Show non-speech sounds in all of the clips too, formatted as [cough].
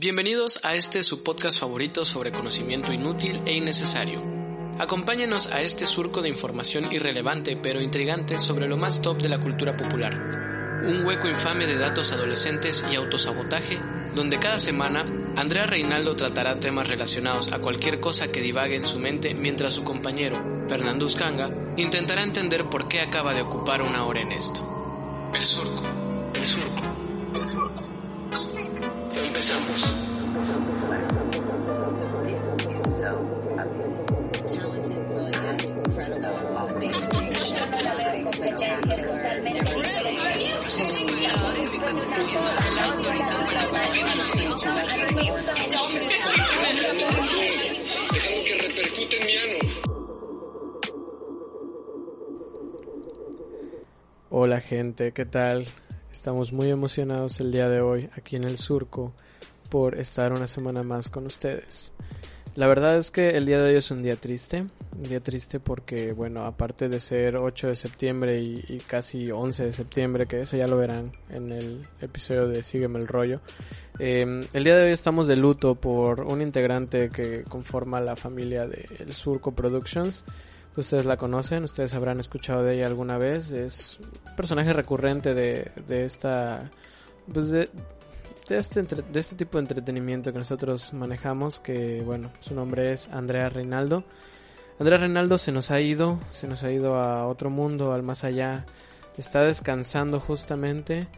Bienvenidos a este su podcast favorito sobre conocimiento inútil e innecesario. Acompáñenos a este surco de información irrelevante pero intrigante sobre lo más top de la cultura popular. Un hueco infame de datos adolescentes y autosabotaje, donde cada semana Andrea Reinaldo tratará temas relacionados a cualquier cosa que divague en su mente mientras su compañero, Fernando Uscanga, intentará entender por qué acaba de ocupar una hora en esto. El surco, el surco, el surco. Empezamos. que repercute en mi ano. Hola gente, ¿qué tal? Estamos muy emocionados el día de hoy aquí en el Surco por estar una semana más con ustedes. La verdad es que el día de hoy es un día triste, un día triste porque, bueno, aparte de ser 8 de septiembre y, y casi 11 de septiembre, que eso ya lo verán en el episodio de Sígueme el rollo, eh, el día de hoy estamos de luto por un integrante que conforma la familia de El Surco Productions. Ustedes la conocen, ustedes habrán escuchado de ella alguna vez. Es un personaje recurrente de, de esta. Pues de, de este, de este tipo de entretenimiento que nosotros manejamos. Que bueno, su nombre es Andrea Reinaldo. Andrea Reinaldo se nos ha ido, se nos ha ido a otro mundo, al más allá. Está descansando justamente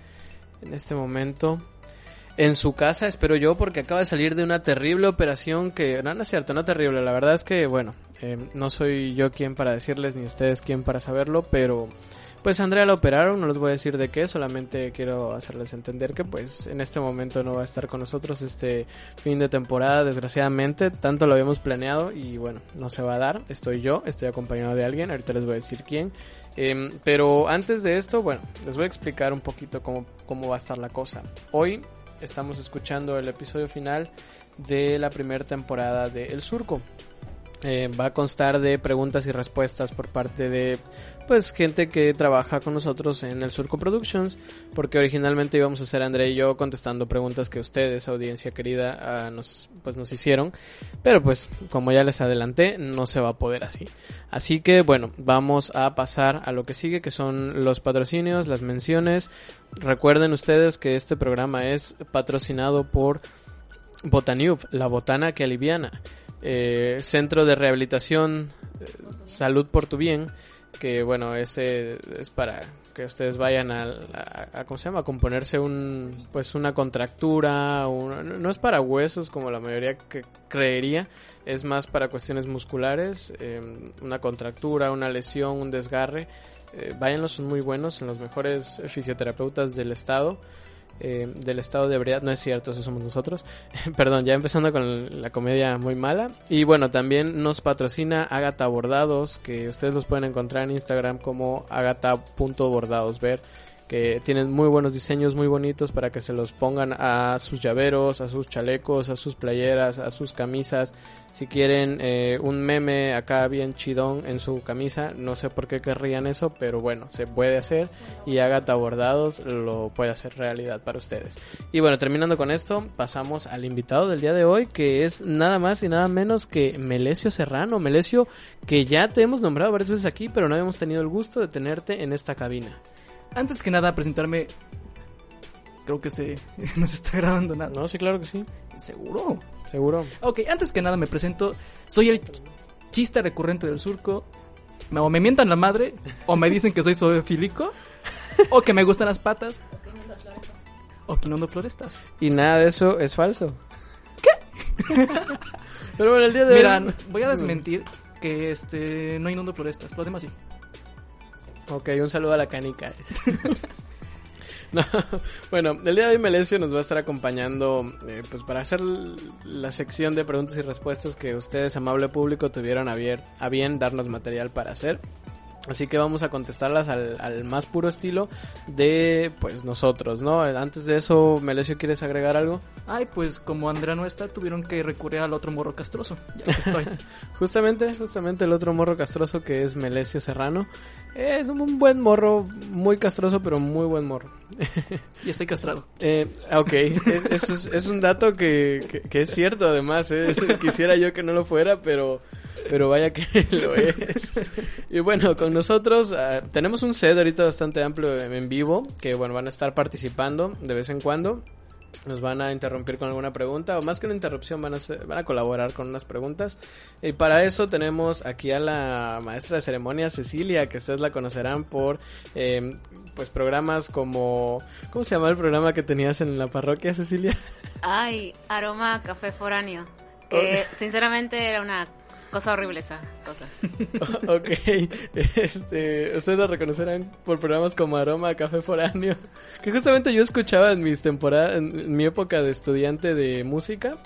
en este momento. En su casa, espero yo, porque acaba de salir de una terrible operación que... No, no es cierto, no terrible. La verdad es que, bueno, eh, no soy yo quien para decirles, ni ustedes quien para saberlo, pero... Pues Andrea la operaron, no les voy a decir de qué, solamente quiero hacerles entender que pues en este momento no va a estar con nosotros este fin de temporada, desgraciadamente, tanto lo habíamos planeado y bueno, no se va a dar, estoy yo, estoy acompañado de alguien, ahorita les voy a decir quién, Em, pero antes de esto, bueno, les voy a explicar un poquito cómo, cómo va a estar la cosa. Hoy estamos escuchando el episodio final de la primera temporada de El Surco. Eh, va a constar de preguntas y respuestas por parte de pues gente que trabaja con nosotros en el Surco Productions porque originalmente íbamos a ser André y yo contestando preguntas que ustedes audiencia querida ah, nos pues nos hicieron pero pues como ya les adelanté no se va a poder así así que bueno vamos a pasar a lo que sigue que son los patrocinios las menciones recuerden ustedes que este programa es patrocinado por Botaniub, la botana que aliviana. Eh, centro de rehabilitación, eh, salud por tu bien, que bueno, ese es para que ustedes vayan a, a- a- ¿cómo se llama? A componerse un, pues una contractura, un- no es para huesos como la mayoría que creería, es más para cuestiones musculares, eh, una contractura, una lesión, un desgarre. Eh, váyanlos, son muy buenos, en los mejores fisioterapeutas del estado eh, del estado de ebriedad. No es cierto, eso somos nosotros. [laughs] Perdón, ya empezando con la comedia muy mala. Y bueno, también nos patrocina Agata Bordados, que ustedes los pueden encontrar en Instagram como agata.bordadosver que tienen muy buenos diseños muy bonitos para que se los pongan a sus llaveros, a sus chalecos, a sus playeras, a sus camisas. Si quieren eh, un meme acá bien chidón en su camisa, no sé por qué querrían eso, pero bueno, se puede hacer y Agatha Bordados lo puede hacer realidad para ustedes. Y bueno, terminando con esto, pasamos al invitado del día de hoy, que es nada más y nada menos que Melesio Serrano. Melesio, que ya te hemos nombrado varias veces aquí, pero no habíamos tenido el gusto de tenerte en esta cabina. Antes que nada, presentarme. Creo que se [laughs] no se está grabando nada. No, sí, claro que sí. ¿Seguro? Seguro. Ok, antes que nada me presento. Soy el ch- chiste recurrente del surco. O me mientan la madre, o me dicen que soy zoofílico, o que me gustan las patas, o que inhundo florestas. Y nada de eso es falso. ¿Qué? [laughs] pero bueno, el día de Mira, hoy... voy a desmentir que este no inundo florestas, lo demás sí. Ok, un saludo a la canica. [laughs] No, bueno, el día de hoy Melesio nos va a estar acompañando eh, pues para hacer la sección de preguntas y respuestas que ustedes, amable público, tuvieron a bien, a bien darnos material para hacer. Así que vamos a contestarlas al, al más puro estilo de pues nosotros, ¿no? Antes de eso, Melesio, ¿quieres agregar algo? Ay, pues como Andrea no está, tuvieron que recurrir al otro morro castroso. Ya que estoy. [laughs] Justamente, justamente el otro morro castroso que es Melesio Serrano. Es un buen morro, muy castroso, pero muy buen morro. y estoy castrado. Eh, ok, es, es, es un dato que, que, que es cierto además, ¿eh? [laughs] quisiera yo que no lo fuera, pero, pero vaya que [laughs] lo es. Y bueno, con nosotros ah, tenemos un set ahorita bastante amplio en en vivo, que bueno, van a estar participando de vez en cuando. Nos van a interrumpir con alguna pregunta, o más que una interrupción, van a, hacer- van a colaborar con unas preguntas. Y para eso tenemos aquí a la maestra de ceremonia Cecilia, que ustedes la conocerán por eh, pues programas como... ¿Cómo se llama el programa que tenías en la parroquia, Cecilia? Ay, aroma café foráneo. [laughs] Que sinceramente era una cosa horrible esa cosa. [laughs] ok, este, ustedes la reconocerán por programas como Aroma, Café Foráneo, que justamente yo escuchaba en mis temporadas, en, en mi época de estudiante de música,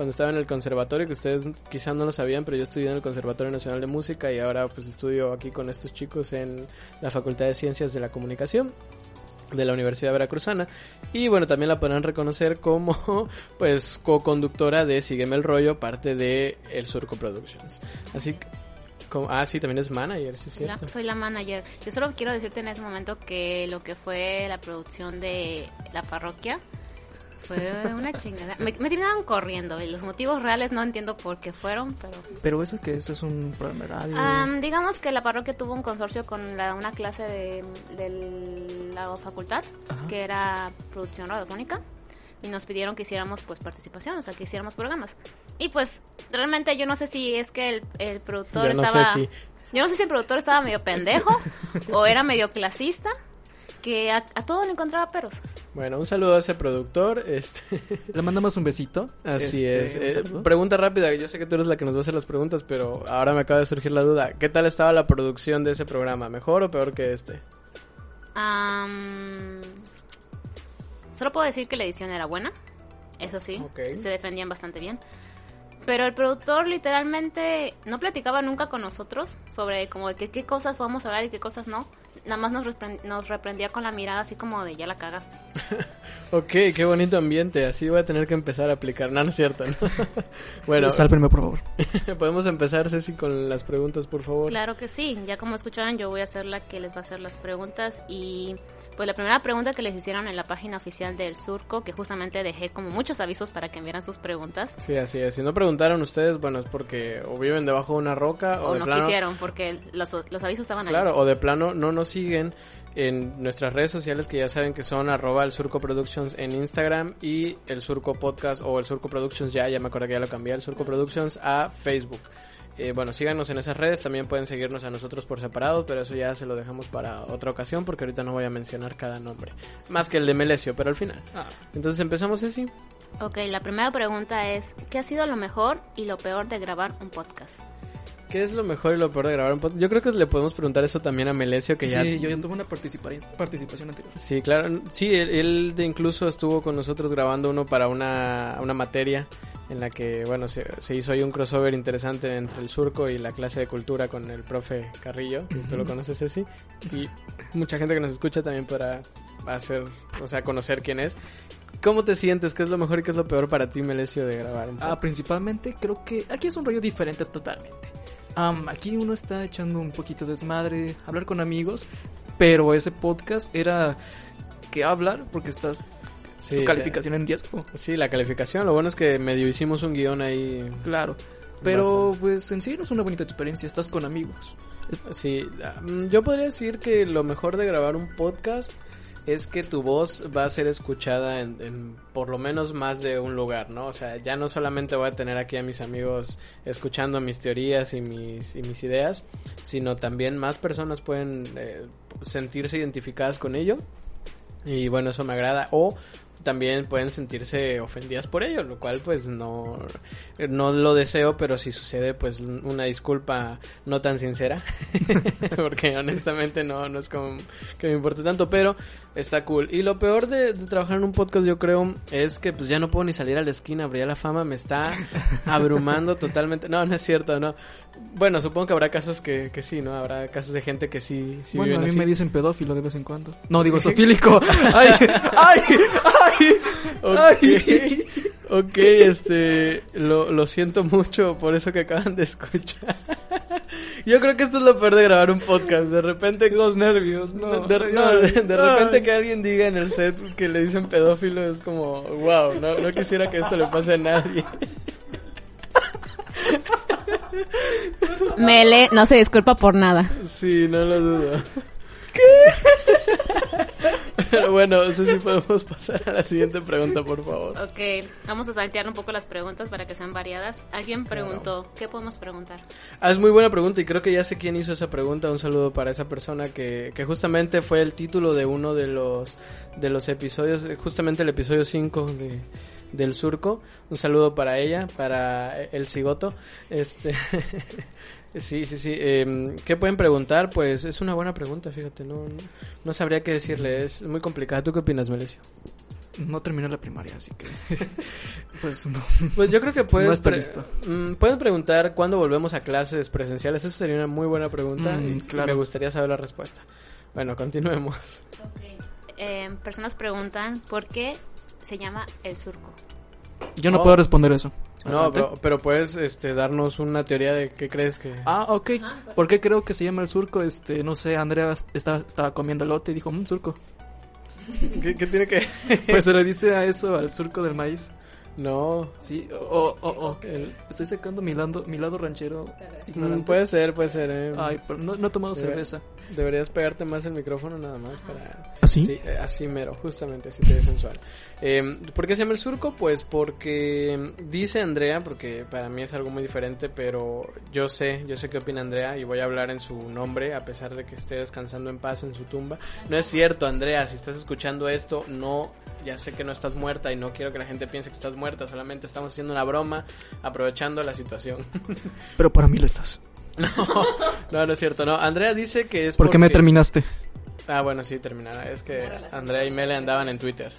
cuando estaba en el conservatorio, que ustedes quizás no lo sabían, pero yo estudié en el Conservatorio Nacional de Música y ahora pues estudio aquí con estos chicos en la Facultad de Ciencias de la Comunicación de la Universidad Veracruzana. Y bueno también la podrán reconocer como [laughs] pues co-conductora de Sígueme el rollo parte de El Surco Productions. Así que como, ah sí también es manager sí es Soy la, cierto. soy la manager. Yo solo quiero decirte en ese momento que lo que fue la producción de la parroquia fue una chingada. Me, me terminaron corriendo y los motivos reales no entiendo por qué fueron, pero... Pero eso que eso es un programa de radio. Am, digamos que la parroquia tuvo un consorcio con la- una clase de, de la facultad, Ajá. que era producción radiofónica, y nos pidieron que hiciéramos pues participación, o sea, que hiciéramos programas. Y pues realmente yo no sé si es que el, el productor yo no estaba... sé si Yo no sé si el productor estaba medio pendejo [laughs] o era medio clasista, que a, a todo le encontraba peros. bueno un saludo a ese productor este [laughs] Le mandamos un besito. Así Este, es. Eh, pregunta rápida, yo sé que tú eres la que nos va a hacer las preguntas, pero ahora me acaba de surgir la duda. ¿Qué tal estaba la producción de ese programa? ¿Mejor o peor que este? Solo puedo decir que la edición era buena, eso sí, se defendían bastante bien. Pero el productor literalmente no platicaba nunca con nosotros sobre como de que, qué cosas podemos hablar y qué cosas no. Nada más nos, nos reprendía con la mirada así como de ya la cagaste. [laughs] Ok, qué bonito ambiente. Así voy a tener que empezar a aplicar. No, no es cierto. ¿no? [laughs] bueno, Sálvenme, por favor. [laughs] podemos empezar, Ceci, con las preguntas, por favor. Claro que sí, ya como escucharon yo voy a ser la que les va a hacer las preguntas y pues la primera pregunta que les hicieron en la página oficial del Surco, que justamente dejé como muchos avisos para que enviaran sus preguntas, Sí, así es. Si no preguntaron ustedes, bueno, es porque o viven debajo de una roca o, o de no plano. quisieron porque los, los avisos estaban ahí. Claro, o de plano no nos siguen en nuestras redes sociales que ya saben que son arroba el surco productions en Instagram y el surco podcast o el surco productions ya, ya me acuerdo que ya lo cambié, el surco productions a Facebook. Eh, bueno, síganos en esas redes, también pueden seguirnos a nosotros por separado, pero eso ya se lo dejamos para otra ocasión porque ahorita no voy a mencionar cada nombre. Más que el de Melesio, pero al final. Ah, Entonces empezamos así. Ok, la primera pregunta es, ¿qué ha sido lo mejor y lo peor de grabar un podcast? ¿Qué es lo mejor y lo peor de grabar un podcast? Yo creo que le podemos preguntar eso también a Melesio, que ya sí, yo ya tuve una participa- participación anterior. Sí, claro. Sí, él, él de incluso estuvo con nosotros grabando uno para una, una materia en la que, bueno, se, se hizo ahí un crossover interesante entre el surco y la clase de cultura con el profe Carrillo, que tú lo conoces, Ceci. Y mucha gente que nos escucha también podrá hacer, o sea, conocer quién es. ¿Cómo te sientes? ¿Qué es lo mejor y qué es lo peor para ti, Melesio, de grabar Ah, principalmente creo que aquí es un rollo diferente totalmente. Am, aquí uno está echando un poquito de desmadre, hablar con amigos, pero ese podcast era que hablar porque estás Sí, tu calificación en riesgo. sí, la calificación. Lo bueno es que medio hicimos un guion ahí Claro. Pero pues en sí no es una bonita experiencia, estás con amigos. Sí, mm, yo podría decir que lo mejor de grabar un podcast es que tu voz va a ser escuchada en, en por lo menos más de un lugar, ¿no? O sea, ya no solamente voy a tener aquí a mis amigos escuchando mis teorías y mis, y mis ideas, sino también más personas pueden eh, sentirse identificadas con ello. Y bueno, eso me agrada. O también pueden sentirse ofendidas por ello, lo cual pues no, no lo deseo, pero si sucede pues una disculpa no tan sincera, [laughs] porque honestamente no, no es como que me importe tanto, pero está cool. Y lo peor de, de trabajar en un podcast yo creo es que pues ya no puedo ni salir a la esquina, abrir la fama, me está abrumando [laughs] totalmente. No, no es cierto, no. Bueno, supongo que habrá casos que, que sí, ¿no? Habrá casos de gente que sí, sí bueno, a mí así. me dicen pedófilo de vez en cuando. No, digo [laughs] sofílico. ¡Ay! ¡Ay! ¡Ay! ¡Ay! Ok, este, lo, lo siento mucho por eso que acaban de escuchar. Yo creo que esto es lo peor de grabar un podcast. De repente Los nervios, no. de, no, de, de repente que alguien diga en el set que le dicen pedófilo es como, wow, no, no quisiera que esto le pase a nadie. [laughs] Mele no se disculpa por nada. Sí, no lo dudo. [laughs] ¿Qué? Pero bueno, no sé si podemos pasar a la siguiente pregunta, por favor. Ok, vamos a saltear un poco las preguntas para que sean variadas. Alguien preguntó, ¿qué podemos preguntar? Ah, es muy buena pregunta y creo que ya sé quién hizo esa pregunta. Un saludo para esa persona que, que justamente fue el título de uno de los, de los episodios, justamente el episodio 5 de, del surco. Un saludo para ella, para el cigoto. Este, [laughs] sí, sí, sí. Em, ¿Qué pueden preguntar? Pues es una buena pregunta, fíjate. No, no, no sabría qué decirle. Es muy complicada. ¿Tú qué opinas, Melesio? No terminé la primaria, así que. [laughs] pues no. Pues yo creo que puedes, No está pre- listo. mm, pueden preguntar cuándo volvemos a clases presenciales. Eso sería una muy buena pregunta Mm, y claro. me gustaría saber la respuesta. Bueno, continuemos. Eh, personas preguntan, ¿por qué se llama el surco? Yo no Oh. puedo responder eso. No, pero, pero puedes este, darnos una teoría de qué crees que... Ah, ok. ¿Por qué creo que se llama el surco? Este, no sé, Andrea estaba, estaba comiendo elote y dijo, un surco. ¿Qué, qué tiene que...? [laughs] Pues se le dice a eso, al surco del maíz. No. Sí, o, o, o, el- estoy sacando mi lado, mi lado ranchero. Mm, ignorante. puede ser, puede ser. eh. Ay, pero no, no he tomado Debe- cerveza. Deberías pegarte más el micrófono nada más para... ¿Así? Sí, eh, así mero, justamente, así te ve sensual. Eh, ¿Por qué se llama el surco? Pues porque dice Andrea, porque para mí es algo muy diferente, pero yo sé, yo sé qué opina Andrea y voy a hablar en su nombre, a pesar de que esté descansando en paz en su tumba. No es cierto, Andrea, si estás escuchando esto, no, ya sé que no estás muerta y no quiero que la gente piense que estás muerta, solamente estamos haciendo una broma, aprovechando la situación. [laughs] Pero para mí lo estás. no, no es cierto, no. Andrea dice que es ¿Por qué me porque- terminaste? Ah, bueno, sí, terminará. Es que Andrea y Mele andaban en Twitter.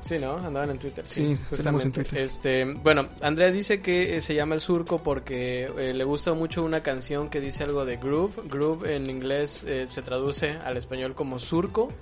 Sí, ¿no? Andaban en Twitter. Sí, salimos en Twitter. Este, bueno, Andrea dice que eh, se llama El Surco porque eh, le gusta mucho una canción que dice algo de groove. Groove en inglés eh, se traduce al español como surco.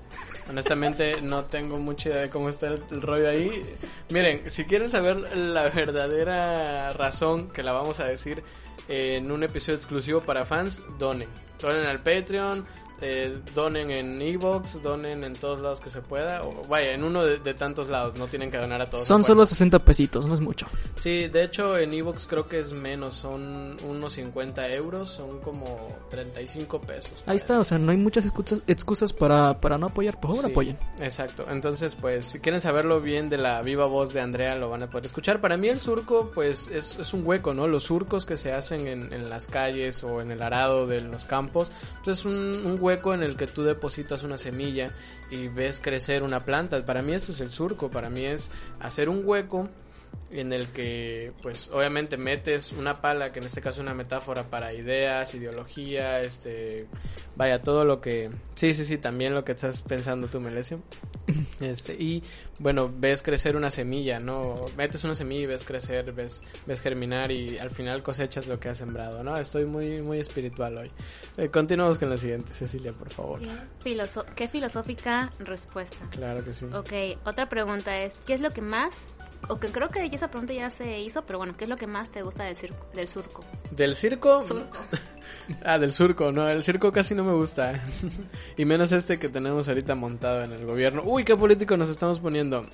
Honestamente no tengo mucha idea de cómo está el, el rollo ahí. Miren, si quieren saber la verdadera razón, que la vamos a decir en un episodio exclusivo para fans, donen. Donen al Patreon, eh, donen en Evox, donen en todos lados que se pueda. O vaya, en uno de, de tantos lados, no tienen que donar a todos. Son solo 60 pesitos, no es mucho. Sí, de hecho en Evox creo que es menos, son unos 50 euros, son como 35 pesos. Ahí está, o sea, no hay muchas excusas, excusas para, para no apoyar. Por favor, Sí, apoyen. Exacto, entonces pues si quieren saberlo bien de la viva voz de Andrea lo van a poder escuchar. Para mí el surco pues es, es un hueco, ¿no? Los surcos que se hacen en, en las calles o en el arado de los campos, pues es un, un hueco en el que tú depositas una semilla y ves crecer una planta. Para mí eso es el surco, para mí es hacer un hueco en el que pues obviamente metes una pala que en este caso es una metáfora para ideas, ideología, este vaya todo lo que sí sí sí también lo que estás pensando tú Melesio. [laughs] Este y bueno ves crecer una semilla no metes una semilla y ves crecer ves ves germinar y al final cosechas lo que has sembrado no estoy muy muy espiritual hoy. Eh, continuamos con la siguiente Cecilia por favor. Filoso- ¿Qué filosófica respuesta? claro que sí. Ok, otra pregunta es, ¿qué es lo que más, o que creo que esa pregunta ya se hizo, pero bueno, ¿qué es lo que más te gusta del, circo, del surco? ¿Del circo? [laughs] ah, del surco, no, el circo casi no me gusta. [laughs] y menos este que tenemos ahorita montado en el gobierno. Uy, qué político nos estamos poniendo.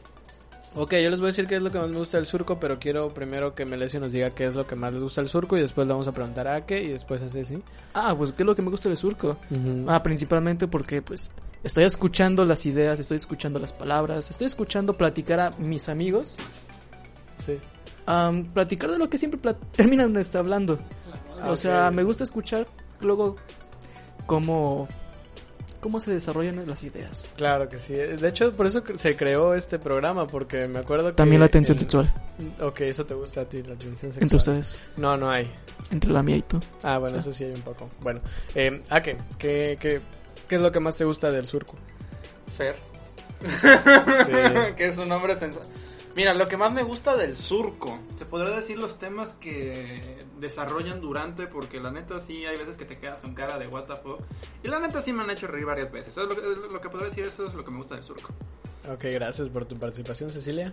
Ok, yo les voy a decir qué es lo que más me gusta del surco, pero quiero primero que Melesio nos diga qué es lo que más les gusta del surco y después le vamos a preguntar a qué y después a Ceci. Ah, pues, ¿qué es lo que me gusta del surco? Ah, principalmente porque, pues, estoy escuchando las ideas, estoy escuchando las palabras, estoy escuchando platicar a mis amigos. Sí. platicar de lo que siempre [laughs] terminan este, hablando. O sea, me gusta escuchar luego cómo, cómo se desarrollan las ideas. Claro que sí. De hecho, por eso se creó este programa, porque me acuerdo que... También la atención el- sexual Ok, eso te gusta a ti, la atención sexual. entre ustedes, No, no hay. entre la mía y tú. Ah, bueno, eso sí hay un poco. Bueno, eh, ¿a qué? ¿Qué, qué? ¿Qué es lo que más te gusta del surco? Fer. Sí. [laughs] que es un nombre sensato. Mira, lo que más me gusta del surco, se podría decir los temas que desarrollan durante, porque la neta sí hay veces que te quedas con cara de what the fuck. Y la neta sí me han hecho reír varias veces. Eso es lo, que- lo que podría decir, eso es lo que me gusta del surco. Ok, gracias por tu participación, Cecilia.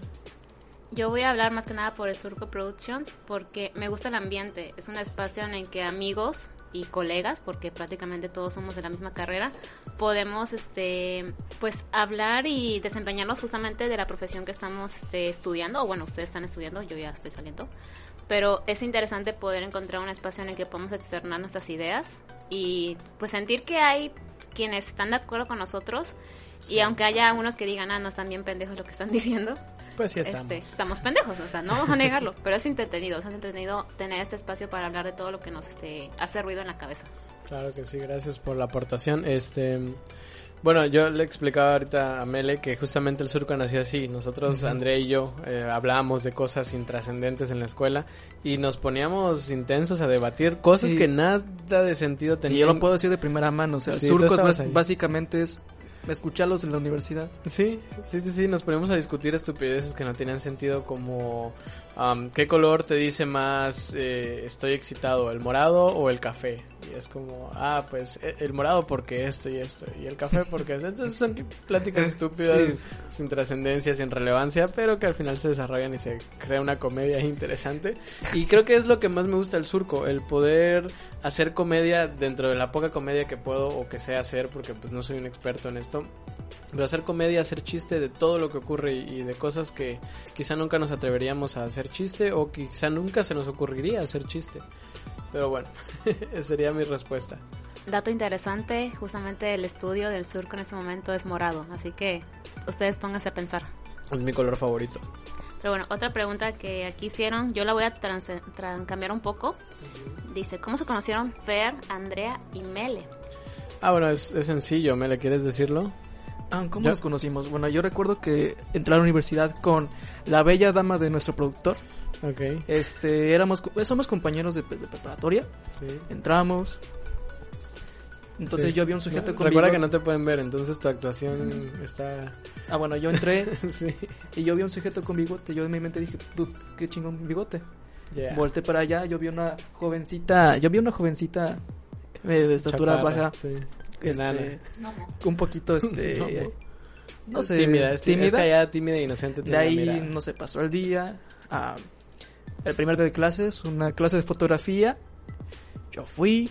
Yo voy a hablar más que nada por el Surco Productions porque me gusta el ambiente. Es un espacio en el que amigos y colegas, porque prácticamente todos somos de la misma carrera, podemos este pues hablar y desempeñarnos justamente de la profesión que estamos este, estudiando, o bueno, ustedes están estudiando, yo ya estoy saliendo. Pero es interesante poder encontrar un espacio en el que podamos externar nuestras ideas y pues sentir que hay quienes están de acuerdo con nosotros y aunque haya unos que digan, ah, no están bien pendejos lo que están [laughs] diciendo, Pues sí estamos. este, estamos pendejos, o sea, no vamos a negarlo, pero es entretenido, es entretenido tener este espacio para hablar de todo lo que nos este, hace ruido en la cabeza. Claro que sí, gracias por la aportación. Este, bueno, yo le explicaba ahorita a Mele que justamente el surco nació así. Nosotros, André y yo, eh, hablábamos de cosas intrascendentes en la escuela y nos poníamos intensos a debatir cosas Sí. que nada de sentido Y tenían. yo lo puedo decir de primera mano, o sea, el Sí, tú surco es básicamente es escucharlos en la universidad. Sí, sí, sí, sí, nos ponemos a discutir estupideces que no tenían sentido como am, qué color te dice más eh, estoy excitado, el morado o el café. Y es como, ah, pues e- el morado porque esto y esto, y el café porque esto. Entonces son pláticas [laughs] estúpidas, Sí. sin trascendencia, sin relevancia, pero que al final se desarrollan y se crea una comedia [laughs] interesante. Y creo que es lo que más me gusta del surco, el poder hacer comedia dentro de la poca comedia que puedo o que sé hacer, porque pues no soy un experto en esto. Pero hacer comedia, hacer chiste de todo lo que ocurre y, de cosas que quizá nunca nos atreveríamos a hacer chiste o quizá nunca se nos ocurriría hacer chiste. Pero bueno, [laughs] esa sería mi respuesta. Dato interesante, justamente el estudio del surco en este momento es morado, así que ustedes pónganse a pensar. Es mi color favorito. Pero bueno, otra pregunta que aquí hicieron, yo la voy a cambiar un poco. Dice, ¿cómo se conocieron Fer, Andrea y Mele? Ah, bueno, es, es sencillo, ¿me le quieres decirlo? Ah, ¿Cómo nos conocimos? Bueno, yo recuerdo que entré a la universidad con la bella dama de nuestro productor. Ok, Este, éramos, co- somos compañeros de, pues, de preparatoria. sí. Entramos. Entonces Sí. yo vi un sujeto con Recuerda que no te pueden ver, entonces tu actuación está... Ah, bueno, yo entré [laughs] sí, y yo vi un sujeto con bigote. Yo en mi mente dije, "Dude, qué chingón bigote. ya. Volté para allá, yo vi una jovencita, yo vi una jovencita eh, de estatura baja, Sí. Este, Enana. un poquito, este, [laughs] no sé, tímida, es, tímida. es callada, tímida e inocente. De ahí, no sé, pasó el día. ah, el primer día de clases, una clase de fotografía. Yo fui.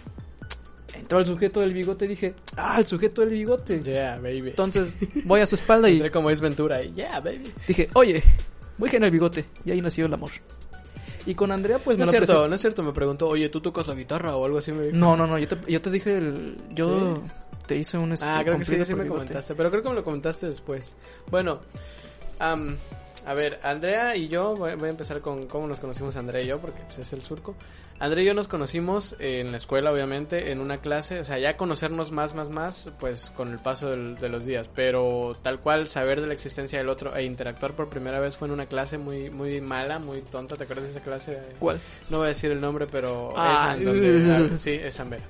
Entró el sujeto del bigote y dije, ah, el sujeto del bigote. Yeah, baby. Entonces voy a su espalda y [laughs] Entré como es Ventura y yeah, baby. dije, oye, muy genial el bigote. Y ahí nació el amor. Y con Andrea, pues No me es lo cierto, presentó- no es cierto, me preguntó, oye, ¿tú tocas la guitarra o algo así? Me dijo. No, no, no, yo te, yo te dije, el, yo te hice un este, Ah, creo que sí, sí me comentaste, pero creo que me lo comentaste después. Bueno, am, a ver, Andrea y yo, voy, voy a empezar con cómo nos conocimos Andrea y yo, porque pues, es el surco. Andrea y yo nos conocimos en la escuela, obviamente, en una clase, o sea, ya conocernos más, más, más, pues con el paso del- de los días, pero tal cual saber de la existencia del otro e interactuar por primera vez fue en una clase muy, muy mala, muy tonta, ¿te acuerdas de esa clase? ¿Cuál? No voy a decir el nombre, pero Ah, esa en donde- uh. [laughs] sí, es Ambera.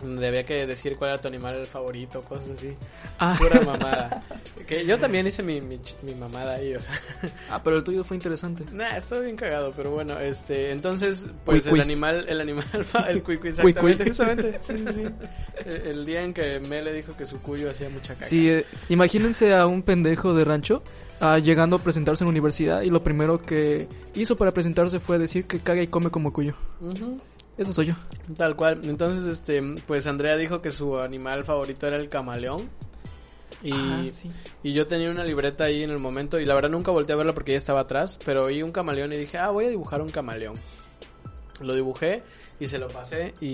Donde había que decir cuál era tu animal favorito, cosas así. Ah, Pura [laughs] mamada. que yo también hice mi, mi, mi mamada ahí, o sea. ah, pero el tuyo fue interesante. Nah, estoy bien cagado, pero bueno, este, entonces, pues Cui, cui. el animal, el animal, [laughs] el cuico, exactamente, cui. justamente, sí, sí. [laughs] El, el día en que me le dijo que su cuyo hacía mucha caca. Sí, eh, imagínense a un pendejo de rancho ah, llegando a presentarse en la universidad y lo primero que hizo para presentarse fue decir que caga y come como cuyo. Ujú. Eso soy yo. Tal cual. Entonces, este, pues Andrea dijo que su animal favorito era el camaleón. Y, Ah, sí. y yo tenía una libreta ahí en el momento y la verdad nunca volteé a verla porque ella estaba atrás, pero vi un camaleón y dije, ah, voy a dibujar un camaleón. Lo dibujé Y se lo pasé y,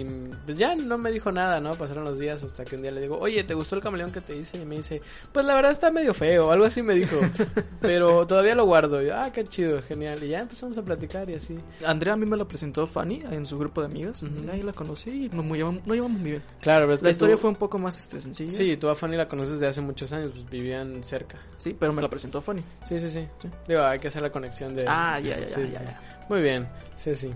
y, pues ya no me dijo nada, ¿no? Pasaron los días hasta que un día le digo, oye, ¿te gustó el camaleón que te hice? Y me dice, pues la verdad está medio feo, algo así me dijo. [laughs] pero todavía lo guardo. Y yo, ah, qué chido, genial. Y ya empezamos a platicar y así. Andrea a mí me la presentó Fanny en su grupo de amigas. Ujú. Ahí la conocí y nos llevamos, nos llevamos muy bien. Claro, pero es La que historia tú- fue un poco más este, sencilla. Sí, tú a Fanny la conoces de hace muchos años, pues vivían cerca. Sí, pero me la presentó Fanny. Sí, sí, sí. Digo, hay que hacer la conexión de... Ah, ya, ya, Sí, ya. Muy bien, sí, sí.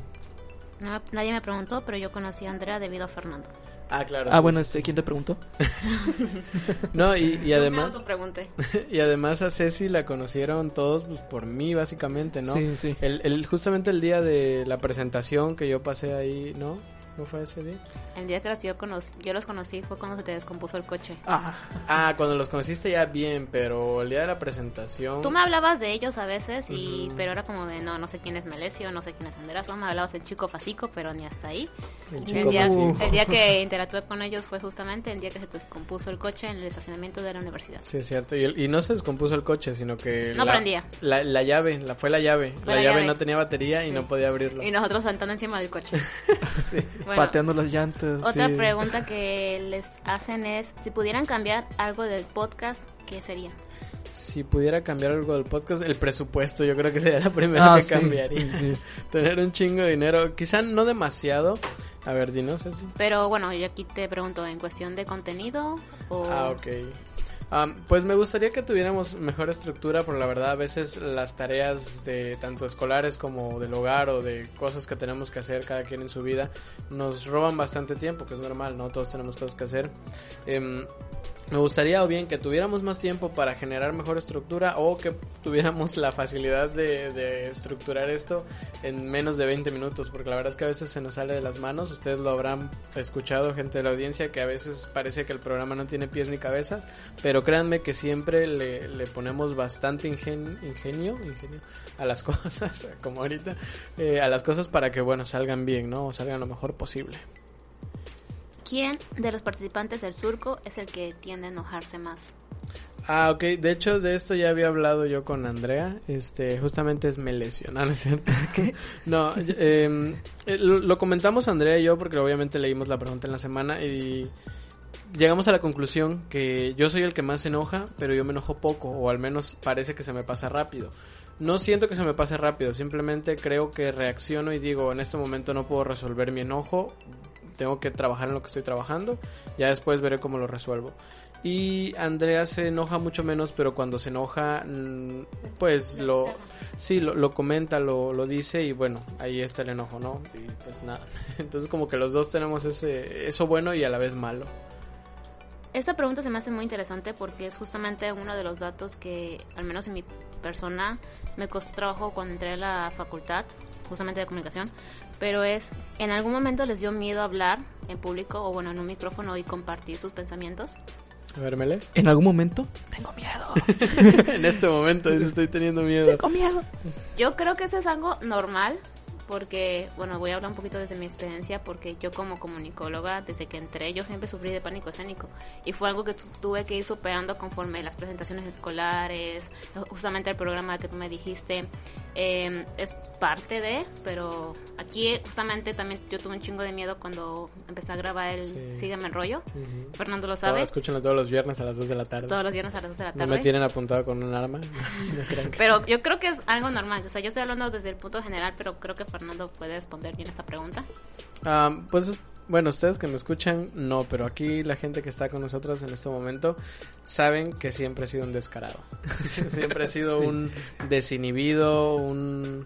No, nadie me preguntó, pero yo conocí a Andrea debido a Fernando. Ah, claro. Ah, sí, bueno, sí, este, ¿quién te preguntó? [laughs] [laughs] No, y, y además... [laughs] Y además a Ceci la conocieron todos pues, por mí, básicamente, ¿no? Sí, sí. El, el, justamente el día de la presentación que yo pasé ahí, ¿no? ¿No fue ese día? El día que los yo, conocí, yo los conocí fue cuando se te descompuso el coche. Ah, Ah, cuando los conociste ya bien, pero el día de la presentación... Tú me hablabas de ellos a veces, y Ujú. pero era como de, no, no sé quién es Melesio, no sé quién es Andrea, solo me hablabas del chico Fasico, pero ni hasta ahí. El El chico día, Fasico. el día que [laughs] interactué con ellos fue justamente el día que se te descompuso el coche en el estacionamiento de la universidad. Sí, es cierto. Y, el- y no se descompuso el coche, sino que... No la, prendía. La, la llave, la, fue la llave. Fue la, la llave, llave. no tenía batería y Sí. no podía abrirlo. Y nosotros saltando encima del coche. [laughs] Sí. Bueno, pateando las llantas. otra sí. pregunta que les hacen es, si pudieran cambiar algo del podcast, ¿qué sería? Si pudiera cambiar algo del podcast, el presupuesto yo creo que sería la primera Ah, que sí, cambiaría. [laughs] sí. [laughs] Tener un chingo de dinero, quizá no demasiado. A ver, dinos, Ceci. Pero bueno, yo aquí te pregunto, ¿en cuestión de contenido o...? Ah, ok. Pues me gustaría que tuviéramos mejor estructura, pero la verdad a veces las tareas de tanto escolares como del hogar o de cosas que tenemos que hacer cada quien en su vida nos roban bastante tiempo, que es normal, ¿no? Todos tenemos cosas que hacer. Em, me gustaría o bien que tuviéramos más tiempo para generar mejor estructura o que tuviéramos la facilidad de, estructurar esto en menos de 20 minutos, porque la verdad es que a veces se nos sale de las manos. Ustedes lo habrán escuchado, gente de la audiencia, que a veces parece que el programa no tiene pies ni cabezas, pero créanme que siempre le, ponemos bastante ingen- ingenio, ingenio a las [laughs] cosas, como ahorita, eh, a las cosas para que, bueno, salgan bien, ¿no? O salgan lo mejor posible. ¿Quién de los participantes del surco es el que tiende a enojarse más? Ah, ok. De hecho, de esto ya había hablado yo con Andrea. Este, justamente es Melesio, ¿no? [laughs] ¿No es cierto? no, eh, eh, lo, lo comentamos Andrea y yo porque obviamente leímos la pregunta en la semana y llegamos a la conclusión que yo soy el que más se enoja, pero yo me enojo poco, o al menos parece que se me pasa rápido. No siento que se me pase rápido, simplemente creo que reacciono y digo, en este momento no puedo resolver mi enojo, tengo que trabajar en lo que estoy trabajando, ya después veré cómo lo resuelvo. Y Andrea se enoja mucho menos, pero cuando se enoja, mm, pues lo, sí, lo, lo comenta, lo, lo dice y bueno, ahí está el enojo, ¿no? Y pues nada. [laughs] Entonces como que los dos tenemos ese, eso bueno y a la vez malo. Esta pregunta se me hace muy interesante porque es justamente uno de los datos que, al menos en mi persona, me costó trabajo cuando entré a la facultad, justamente de comunicación, pero es, ¿en algún momento les dio miedo hablar en público o bueno, en un micrófono y compartir sus pensamientos? A ver, Mele. En algún momento, tengo miedo. [laughs] en este momento estoy teniendo miedo. Tengo miedo. Yo creo que eso es algo normal porque, bueno, voy a hablar un poquito desde mi experiencia porque yo como comunicóloga, desde que entré, yo siempre sufrí de pánico escénico y fue algo que tu- tuve que ir superando conforme las presentaciones escolares, justamente el programa que tú me dijiste, eh, es parte de, pero aquí justamente también yo tuve un chingo de miedo cuando empecé a grabar el Sí. Sígueme el rollo, Ujú. Fernando lo sabe, escúchenlo todos los viernes a las 2 de la tarde. todos los viernes a las 2 de la no tarde. me tienen apuntado con un arma. [laughs] No que- Pero yo creo que es algo normal. O sea, yo estoy hablando desde el punto general, pero creo que Fernando puede responder bien esta pregunta. Ah, pues bueno, ustedes que me escuchan, no, pero aquí la gente que está con nosotros en este momento saben que siempre he sido un descarado. [laughs] siempre he sido [laughs] Sí. un desinhibido, un...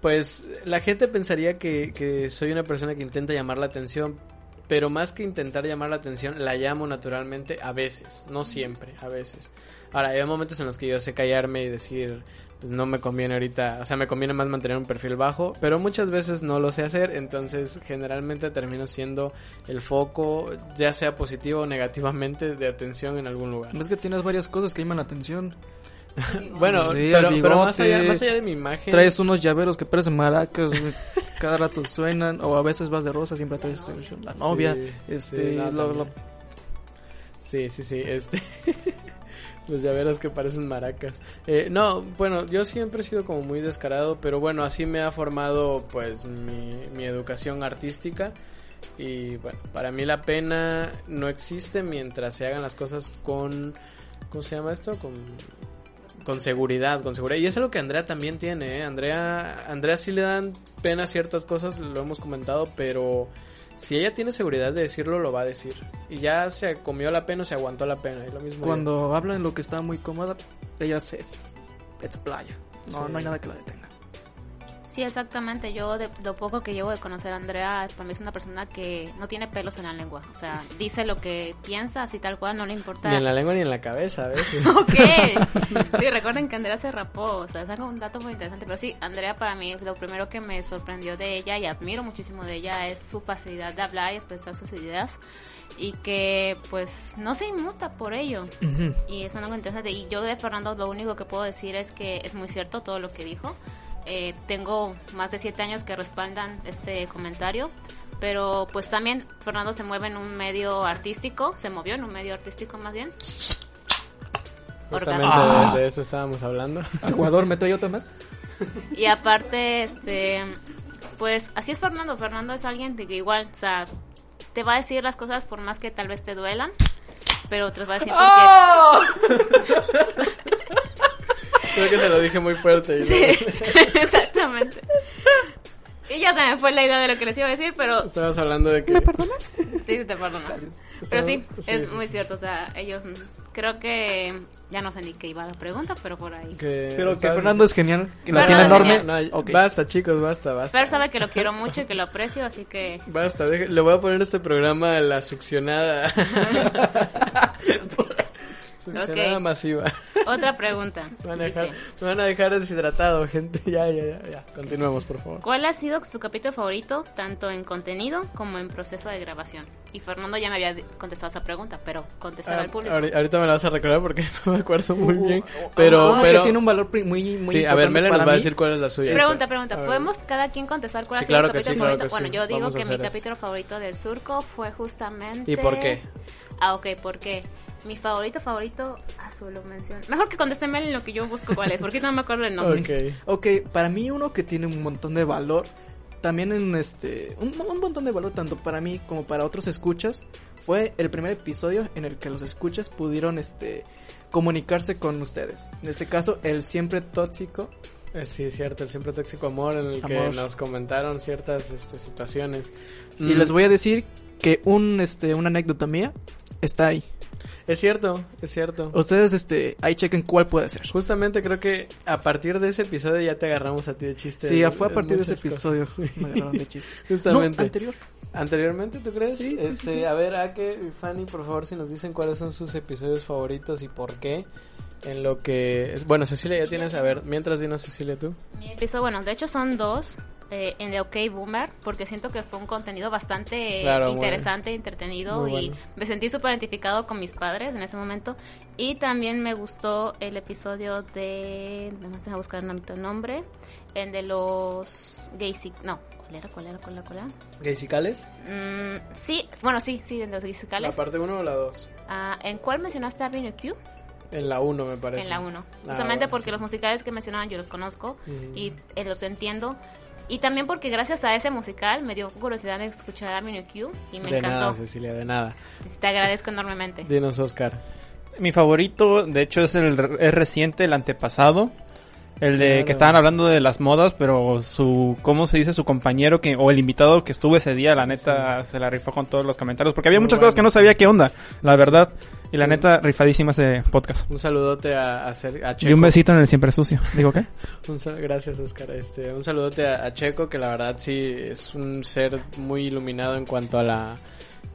Pues la gente pensaría que, que soy una persona que intenta llamar la atención, pero más que intentar llamar la atención, la llamo naturalmente a veces, no siempre, a veces. Ahora, hay momentos en los que yo sé callarme y decir, pues no me conviene ahorita, o sea, me conviene más mantener un perfil bajo, pero muchas veces no lo sé hacer, entonces generalmente termino siendo el foco, ya sea positivo o negativamente, de atención en algún lugar. Es que tienes varias cosas que llaman la atención. [laughs] Bueno, Sí, pero, más, allá, más allá de mi imagen... Traes unos llaveros que parecen maracas, cada rato suenan, o a veces vas de rosa, siempre traes la novia, Sí, este, sí, no, lo- también. lo- Sí, sí, sí, este... [laughs] Los llaveros que parecen maracas. Eh, no, bueno, yo siempre he sido como muy descarado, pero bueno, así me ha formado pues mi, mi educación artística. Y bueno, para mí la pena no existe mientras se hagan las cosas con... ¿Cómo se llama esto? Con, con seguridad, con seguridad. Y eso es lo que Andrea también tiene, ¿eh? Andrea, Andrea sí le dan pena ciertas cosas, lo hemos comentado, pero si ella tiene seguridad de decirlo, lo va a decir. Y ya se comió la pena o se aguantó la pena. Y lo mismo Cuando habla en lo que está muy cómoda, ella se explaya. No, Sí. no hay nada que la detenga. Sí, exactamente. Yo, de lo poco que llevo de conocer a Andrea, para mí es una persona que no tiene pelos en la lengua. O sea, dice lo que piensa, así tal cual, no le importa. Ni en la lengua ni en la cabeza, ¿ves? [laughs] Ok. [laughs] Sí, recuerden que Andrea se rapó. O sea, es algo- un dato muy interesante. Pero sí, Andrea para mí, lo primero que me sorprendió de ella y admiro muchísimo de ella es su facilidad de hablar y expresar sus ideas. Y que, pues, no se inmuta por ello. Y eso es algo interesante. Y yo de Fernando lo único que puedo decir es que es muy cierto todo lo que dijo. Eh, tengo más de siete años que respaldan este comentario. Pero pues también Fernando se mueve en un medio artístico, se movió en un medio artístico más bien. Justamente de, de eso estábamos hablando. [laughs] Ecuador, ¿me trae otra más? Y aparte, este, pues así es Fernando. Fernando es alguien de que igual, o sea, te va a decir las cosas por más que tal vez te duelan, pero te las va a decir porque... [laughs] Creo que se lo dije muy fuerte. y Sí, no- [laughs] exactamente. Y ya se me fue la idea de lo que les iba a decir, pero Estabas hablando de que... sí, te perdono. Pero sí, Sí, es sí, muy sí. cierto. O sea, ellos, mm, creo que ya no sé ni qué iba la pregunta, pero por ahí. que Pero que Fernando es genial, que la tiene enorme. No, Ok. Basta, chicos, basta, basta. Fer sabe que lo quiero mucho y que lo aprecio, así que Basta, deje- le voy a poner este programa la succionada. [laughs] [laughs] succionada Ok. masiva. [laughs] otra pregunta. Me van, a dejar, me van a dejar deshidratado, gente. [laughs] Ya, ya, ya, ya. Continuemos, por favor. ¿Cuál ha sido su capítulo favorito, tanto en contenido como en proceso de grabación? Y Fernando ya me había contestado esa pregunta, pero contestar Ah, al público. ahori- ahorita me la vas a recordar porque [laughs] no me acuerdo muy bien. Pero, Ah, pero... que tiene un valor muy, muy sí, a ver, Mele nos va a decir cuál es la suya. Pregunta, pregunta. ¿Podemos cada quien contestar cuál Sí, ha sido claro capítulo sí, claro favorito? que bueno, sí. yo digo Vamos que mi esto. capítulo favorito del surco fue justamente... ¿Y por qué? Ah, ok, ¿por qué? Mi favorito, favorito... Ah, solo mención. Mejor que conteste en lo que yo busco cuál es, porque no me acuerdo el nombre. Ok. Ok, para mí uno que tiene un montón de valor, también en este, un, un montón de valor tanto para mí como para otros escuchas, fue el primer episodio en el que los escuchas pudieron este comunicarse con ustedes. En este caso, el siempre tóxico. Eh, Sí, cierto, el siempre tóxico amor en el que nos comentaron ciertas este, situaciones. Y Mm, les voy a decir que un este una anécdota mía está ahí. Es cierto, es cierto. Ustedes este ahí chequen cuál puede ser. Justamente creo que a partir de ese episodio ya te agarramos a ti de chiste. Sí, en- fue a partir de ese episodio. cosas. [laughs] Me agarraron de chiste. [laughs] Justamente. No, anterior. Anteriormente, ¿tú crees? Sí, sí, este, sí, sí. A ver, Ake y Fanny, por favor, si nos dicen cuáles son sus episodios favoritos y por qué. En lo que... Bueno, Cecilia, ya tienes... A ver, mientras dinos, Cecilia, tú. Mi episodio, bueno, de hecho son dos. Eh, en The OK Boomer, porque siento que fue un contenido bastante Claro, interesante, entretenido muy y bueno. me sentí súper identificado con mis padres en ese momento. Y también me gustó el episodio de. Vamos a buscar el nombre. El de los gays. No, ¿cuál era? ¿Cuál era? ¿Cuál era? ¿Cuál era? ¿Gaysicales? Mm, sí, bueno, sí, sí, de los ¿La gaysicales. parte 1 o la 2? Ah, ¿En cuál mencionaste a Q? En la 1, me parece. En la 1. Ah, Justamente bueno, porque sí. los musicales que mencionaban yo los conozco Ujú. y eh, los entiendo. Y también porque gracias a ese musical me dio curiosidad de escuchar a Avenue Q y me De encantó. nada, Cecilia, de nada. Te agradezco enormemente. Dinos, Oscar. Mi favorito, de hecho, es el es reciente, el antepasado. El de Claro. que estaban hablando de las modas, pero su, ¿cómo se dice? Su compañero que, o el invitado que estuvo ese día, la neta, se la rifó con todos los comentarios. Porque había Muy muchas cosas que no sabía qué onda, la verdad. Y la Sí. neta, rifadísima ese podcast. Un saludote a, a, Cer- a Checo. Y un besito en el siempre sucio. [laughs] ¿Digo qué? Un gracias, Oscar. Este, un saludote a, a Checo, que la verdad sí es un ser muy iluminado en cuanto a la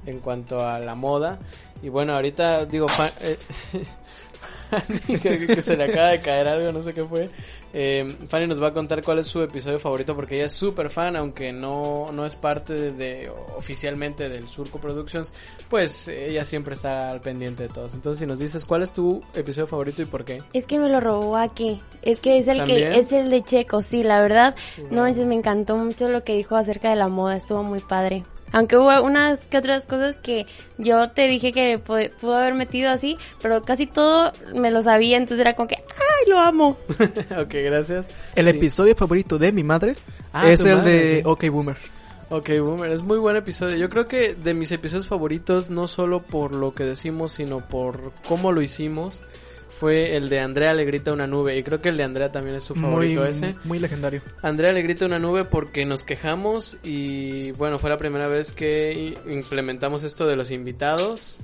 en cuanto a la moda. Y bueno, ahorita digo, eh, [laughs] [laughs] Fanny, que, que se le acaba de caer algo, no sé qué fue. Eh, Fanny nos va a contar cuál es su episodio favorito porque ella es súper fan, aunque no, no es parte de, de- oficialmente del Surco Productions, pues ella siempre está al pendiente de todos. Entonces, si nos dices cuál es tu episodio favorito y por qué. Es que me lo robó aquí. Es que es el ¿También? que es el de Checo, sí, la verdad. No, me encantó mucho lo que dijo acerca de la moda, estuvo muy padre. Aunque hubo unas que otras cosas que yo te dije que pu- pudo haber metido así, pero casi todo me lo sabía, entonces era como que, ¡ay, lo amo! [laughs] ok, gracias. El Sí. episodio favorito de mi madre Ah, es el madre, de ok. OK Boomer. Ok, Boomer, es muy buen episodio. Yo creo que de mis episodios favoritos, no solo por lo que decimos, sino por cómo lo hicimos, fue el de Andrea le grita una nube. Y creo que el de Andrea también es su Muy, favorito ese. muy legendario. Andrea le grita una nube porque nos quejamos y bueno, fue la primera vez que implementamos esto de los invitados.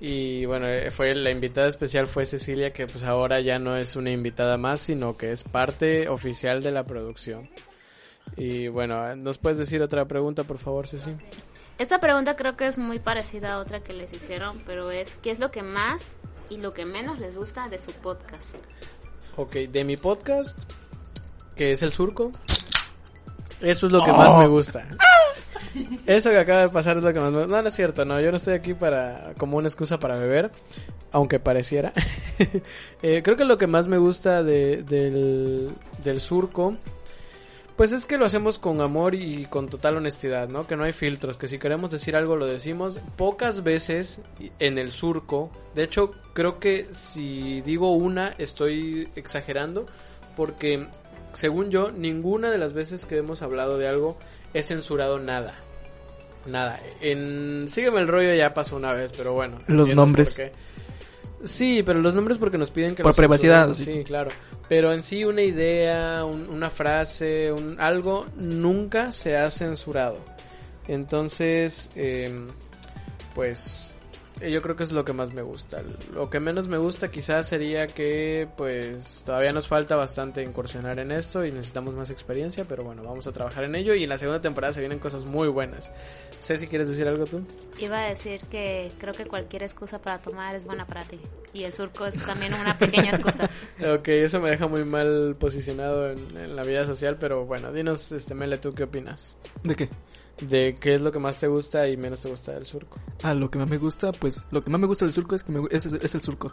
Y bueno, eh, fue la invitada especial fue Cecilia, que pues ahora ya no es una invitada más, sino que es parte oficial de la producción. Y bueno, ¿nos puedes decir otra pregunta, por favor, Ceci? Esta pregunta creo que es muy parecida a otra que les hicieron, pero es ¿qué es lo que más y lo que menos les gusta de su podcast? Ok, de mi podcast, que es el surco, eso es lo que más me gusta. Eso que acaba de pasar es lo que más me gusta. No, no es cierto, no, yo no estoy aquí para como una excusa para beber, aunque pareciera. [laughs] Eh, creo que lo que más me gusta de- del, del surco, pues es que lo hacemos con amor y con total honestidad, ¿no? Que no hay filtros, que si queremos decir algo lo decimos. Pocas veces en el surco, de hecho creo que si digo una estoy exagerando, porque según yo, ninguna de las veces que hemos hablado de algo he censurado nada. Nada. En Sígueme el rollo ya pasó una vez, pero bueno. Los nombres. por qué. Sí, pero los nombres porque nos piden que Por privacidad, censuremos, Sí, claro. Pero en sí una idea, un- una frase, un, algo nunca se ha censurado. Entonces, em, pues eh, yo creo que es lo que más me gusta. Lo que menos me gusta quizás sería que pues todavía nos falta bastante incursionar en esto y necesitamos más experiencia, pero bueno, vamos a trabajar en ello y en la segunda temporada se vienen cosas muy buenas. Ceci, ¿quieres decir algo tú? Iba a decir que creo que cualquier excusa para tomar es buena para ti. Y el surco es también una pequeña excusa. [laughs] Ok, eso me deja muy mal posicionado en, en la vida social, pero bueno, dinos, este Mele, ¿tú qué opinas? ¿De qué? De qué es lo que más te gusta y menos te gusta del surco. Ah, lo que más me gusta, pues lo que más me gusta del surco es que me es, es el surco.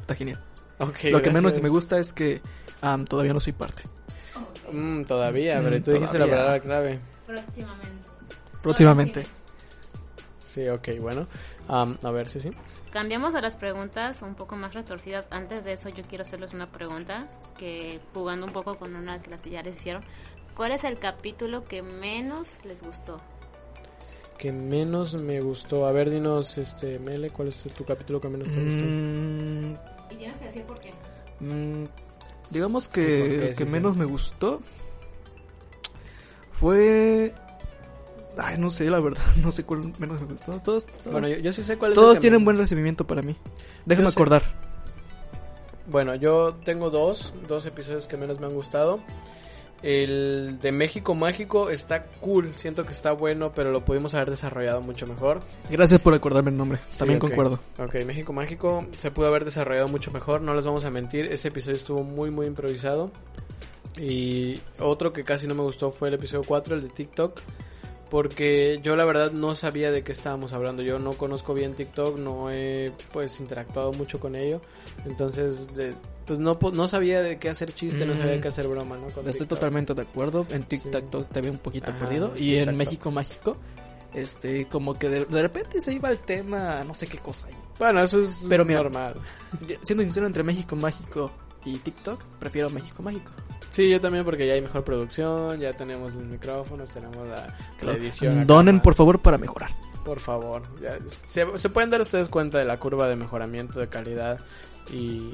Está genial. Ok, lo que menos me gusta es que am, todavía no soy parte. Mm, todavía, pero Mm, tú dijiste la todavía. palabra clave. Próximamente. Próximamente. Sí, ok, bueno. Am, a ver, sí, sí. Cambiamos a las preguntas un poco más retorcidas. Antes de eso, yo quiero hacerles una pregunta que jugando un poco con una que las ya les hicieron. ¿Cuál es el capítulo que menos les gustó? Que menos me gustó. A ver, dinos, este, Mele, ¿cuál es tu, tu capítulo que menos te gustó? Mm, Y tienes que decir por qué. mm, digamos ¿Y que el que sí. menos me gustó fue... Ay, no sé, la verdad, [laughs] no sé cuál menos me gustó. Todos, todos, Bueno, yo, yo sí sé cuál todos tienen me- buen recibimiento para mí. Déjame Yo sé. acordar. Bueno, yo tengo dos, dos episodios que menos me han gustado. El de México Mágico está cool, siento que está bueno, pero lo pudimos haber desarrollado mucho mejor. Gracias por acordarme el nombre. Sí, También ok. concuerdo. Ok, México Mágico se pudo haber desarrollado mucho mejor, no les vamos a mentir, ese episodio estuvo muy muy improvisado. Y otro que casi no me gustó fue el episodio 4, el de TikTok, porque yo la verdad no sabía de qué estábamos hablando, yo no conozco bien TikTok, no he pues interactuado mucho con ello, entonces de- pues no, no sabía de qué hacer chiste, no sabía de qué hacer broma, ¿no? Con Estoy TikTok. totalmente de acuerdo. En TikTok te había un poquito Ajá, perdido. Y en. México Mágico, este, como que de, de repente se iba el tema, no sé qué cosa. Bueno, eso es Pero mira, normal. Siendo sincero, entre México Mágico y TikTok, prefiero México Mágico. Sí, yo también porque ya hay mejor producción, ya tenemos los micrófonos, tenemos la, la edición. Donen, por favor, para mejorar. Por favor, ya, se, se pueden dar ustedes cuenta de la curva de mejoramiento de calidad y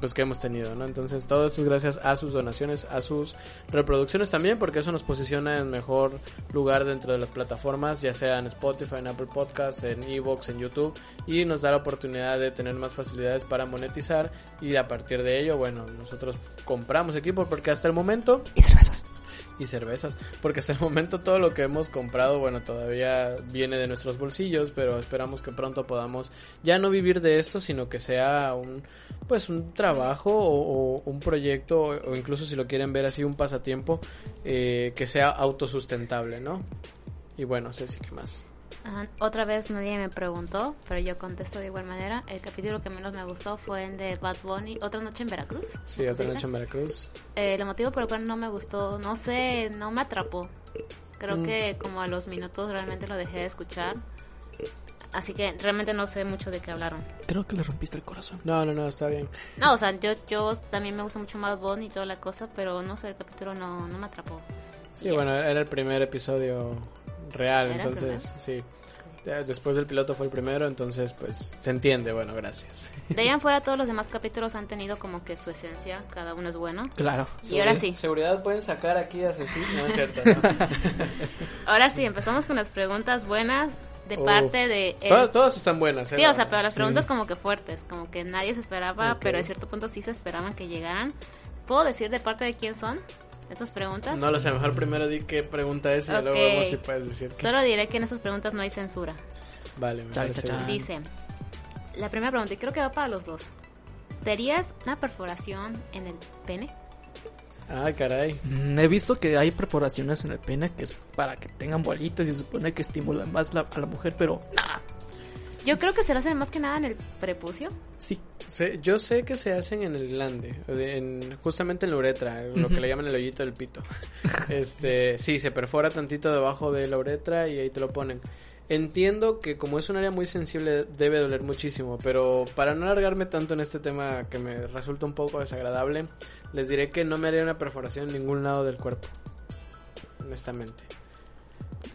pues que hemos tenido, ¿no? Entonces todo esto es gracias a sus donaciones, a sus reproducciones también, porque eso nos posiciona en mejor lugar dentro de las plataformas, ya sea en Spotify, en Apple Podcasts, en Evox, en YouTube, y nos da la oportunidad de tener más facilidades para monetizar y a partir de ello, bueno, nosotros compramos equipo porque hasta el momento Y cervezas. Y cervezas, porque hasta el momento todo lo que hemos comprado, bueno, todavía viene de nuestros bolsillos, pero esperamos que pronto podamos ya no vivir de esto, sino que sea un pues un trabajo o, un proyecto o incluso si lo quieren ver así un pasatiempo eh, que sea autosustentable, ¿no? Y bueno, sé si qué más. Otra vez nadie me preguntó, pero yo contesto de igual manera. El capítulo que menos me gustó fue el de Bad Bunny, Otra Noche en Veracruz. Sí, otra noche en Veracruz. Eh, el motivo por el cual no me gustó, no sé, no me atrapó. Creo Mm. que como a los minutos realmente lo dejé de escuchar. Así que realmente no sé mucho de qué hablaron. Creo que le rompiste el corazón. No, no, no, está bien. No, o sea, yo, yo también me gusta mucho más Bond y toda la cosa, pero no sé, el capítulo no, no me atrapó. Sí, bueno, era el primer episodio real, ¿Era el entonces, sí. Después del piloto fue el primero, entonces, pues, se entiende, bueno, gracias. [laughs] De ahí en fuera todos los demás capítulos han tenido como que su esencia, cada uno es bueno. Claro. Y ahora sí, Seguridad pueden sacar aquí a Ceci, no es cierto. [laughs] ahora sí, empezamos con las preguntas buenas de parte de... él. todas, todas están buenas, ¿eh? Sí, o sea, pero las Sí. preguntas como que fuertes, como que nadie se esperaba, Ok. pero a cierto punto sí se esperaban que llegaran. ¿Puedo decir de parte de quién son estas preguntas? No lo sé, mejor primero di qué pregunta es y luego vemos si puedes decir que... Solo diré que en estas preguntas no hay censura. Vale, me parece bien. Dice, la primera pregunta, y creo que va para los dos. ¿Te harías una perforación en el pene? Ah, caray. Mm, He visto que hay perforaciones en el pene que es para que tengan bolitas y se supone que estimulan más la- a la mujer, pero nah, Yo creo que se lo hacen más que nada en el prepucio. sí. Sé- yo sé que se hacen en el glande, en, justamente en la uretra, lo que le llaman el hoyito del pito. [laughs] Este, sí, se perfora tantito debajo de la uretra y ahí te lo ponen. Entiendo que como es un área muy sensible debe doler muchísimo, pero para no alargarme tanto en este tema que me resulta un poco desagradable, les diré que no me haría una perforación en ningún lado del cuerpo. Honestamente.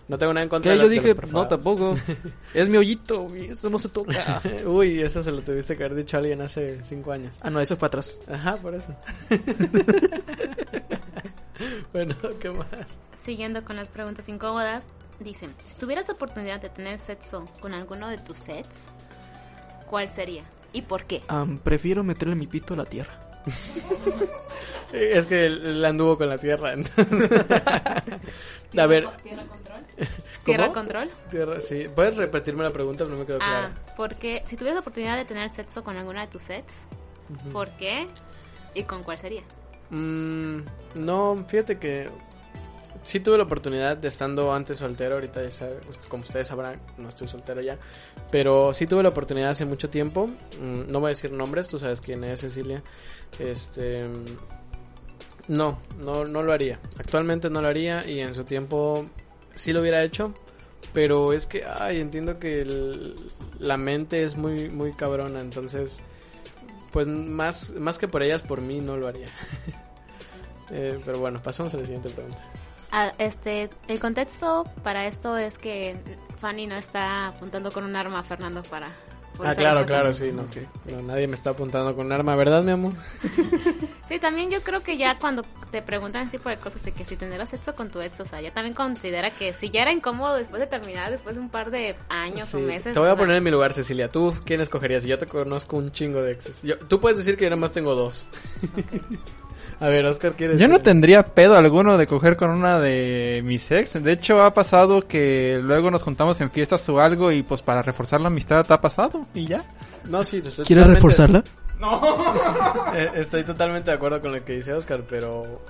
No tengo nada en contra de yo de dije, los no, tampoco. [laughs] es mi hoyito, eso no se toca. [laughs] Uy, eso se lo tuviste que haber dicho a alguien hace cinco años. ah, no, eso fue atrás. Ajá, por eso. [laughs] bueno, ¿qué más? Siguiendo con las preguntas incómodas, dicen, si tuvieras la oportunidad de tener sexo con alguno de tus sets, ¿cuál sería? ¿Y por qué? Prefiero meterle mi pito a la tierra. Es que él, él anduvo con la tierra. entonces. a ver. [laughs] ¿Tierra control? tierra, sí. ¿Puedes repetirme la pregunta? No me quedó Ah, claro. porque si tuvieras la oportunidad de tener sexo con alguna de tus sets, ¿por qué? ¿Y con cuál sería? Mm, no, fíjate que sí tuve la oportunidad de estando antes soltero, ahorita ya sabe- como ustedes sabrán, no estoy soltero ya, pero sí tuve la oportunidad hace mucho tiempo, mm, no voy a decir nombres, tú sabes quién es Cecilia, este, mm, no, no, no lo haría, actualmente no lo haría y en su tiempo sí lo hubiera hecho, pero es que, ay, entiendo que el- la mente es muy, muy cabrona, entonces, pues más, más que por ellas, por mí no lo haría. [laughs] Eh, pero bueno, pasamos a la siguiente pregunta. Ah, este, el contexto para esto es que Fanny no está apuntando con un arma a Fernando para... Ah, claro, claro, sí, no, no, nadie me está apuntando con un arma, ¿verdad, mi amor? [laughs] Sí, también yo creo que ya cuando te preguntan este tipo de cosas de que si tendrás sexo con tu ex, o sea, ya también considera que si ya era incómodo después de terminar, después de un par de años Sí, o meses. Te voy a poner en mi lugar, Cecilia. ¿Tú quién escogerías? Yo te conozco un chingo de exes. Yo, tú puedes decir que yo nada más tengo dos. A ver, Oscar, ¿quieres Yo no tendría pedo alguno de coger con una de mis ex. De hecho, ha pasado que luego nos juntamos en fiestas o algo y pues para reforzar la amistad ha pasado y ya. No, sí, ¿Quieres totalmente- reforzarla? [laughs] [laughs] Eh, Estoy totalmente de acuerdo con lo que dice Oscar, pero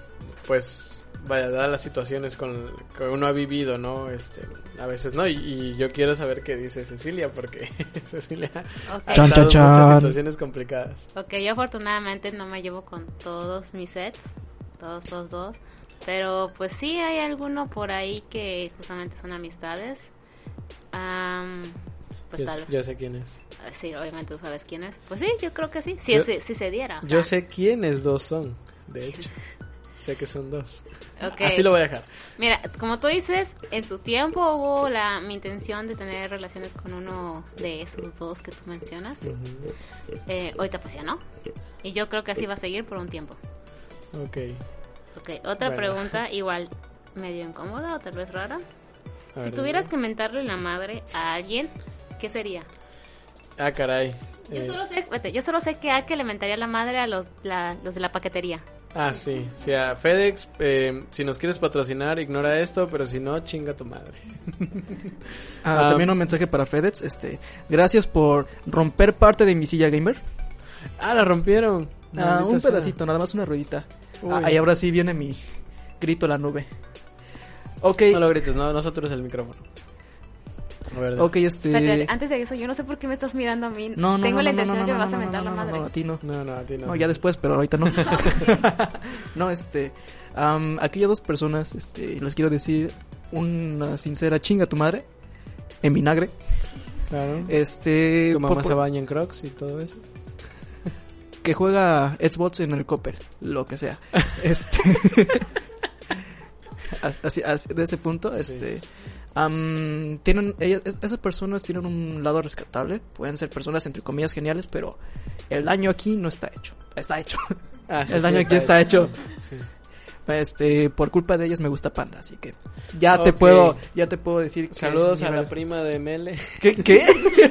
pues vaya, dadas las situaciones con que uno ha vivido, ¿no? Este, a veces no, y, y yo quiero saber qué dice Cecilia, porque [laughs] Cecilia Ok. ha Chan, estado en muchas situaciones complicadas. Ok, yo afortunadamente no me llevo con todos mis sets, todos los dos, pero pues sí hay alguno por ahí que justamente son amistades. Am, pues Yo, tal sé- vez. yo sé quién es. Sí, obviamente tú sabes quién es. Pues sí, yo creo que sí, si, Yo- si, si se diera. Yo sea. sé quiénes dos son, de [laughs] hecho. Sé que son dos. Así lo voy a dejar. Mira, como tú dices, en su tiempo hubo la mi intención de tener relaciones con uno de esos dos que tú mencionas. Eh, ahorita pues ya no. Y yo creo que así va a seguir por un tiempo. Ok. Ok, otra Bueno. pregunta igual medio incómoda o tal vez rara. A Si ver, tuvieras que mentarle la madre a alguien, ¿qué sería? Ah, caray. Yo Eh, solo sé, yo solo sé que a que le mentaría la madre a los, la- los de la paquetería. Ah, sí. Sí, a FedEx, eh, si nos quieres patrocinar, ignora esto, pero si no, chinga tu madre. Ah, también un mensaje para FedEx. Este, gracias por romper parte de mi silla gamer. Ah, la rompieron. Ah, un sea. pedacito, nada más una ruedita. Ah, y ahora sí viene mi grito a la nube. Ok, No lo grites, no, nosotros el micrófono. Ok, este... Espérate, antes de eso, yo no sé por qué me estás mirando a mí. No, no, Tengo no, la intención no, de que no, me vas a mentar no, la madre. No, a ti no. No, no, a ti no. No, ya después, pero ahorita no. [laughs] no, este. am, aquí hay dos personas, este, les quiero decir una sincera chinga a tu madre. En vinagre. Claro. Este. tu mamá por- se baña en crocs y todo eso. que juega Xbox en el Copper, lo que sea. [laughs] Este. [laughs] As- así, así- de ese punto, este. Am, tienen, ellas, es- esas personas tienen un lado rescatable. Pueden ser personas entre comillas geniales, pero el daño aquí no está hecho. Está hecho. [laughs] Ah, el sí, daño aquí está hecho. Sí. Este, por culpa de ellas me gusta Panda, así que ya te puedo, ya te puedo decir que Saludos a la prima de Mele. [laughs] ¿Qué? ¿Qué?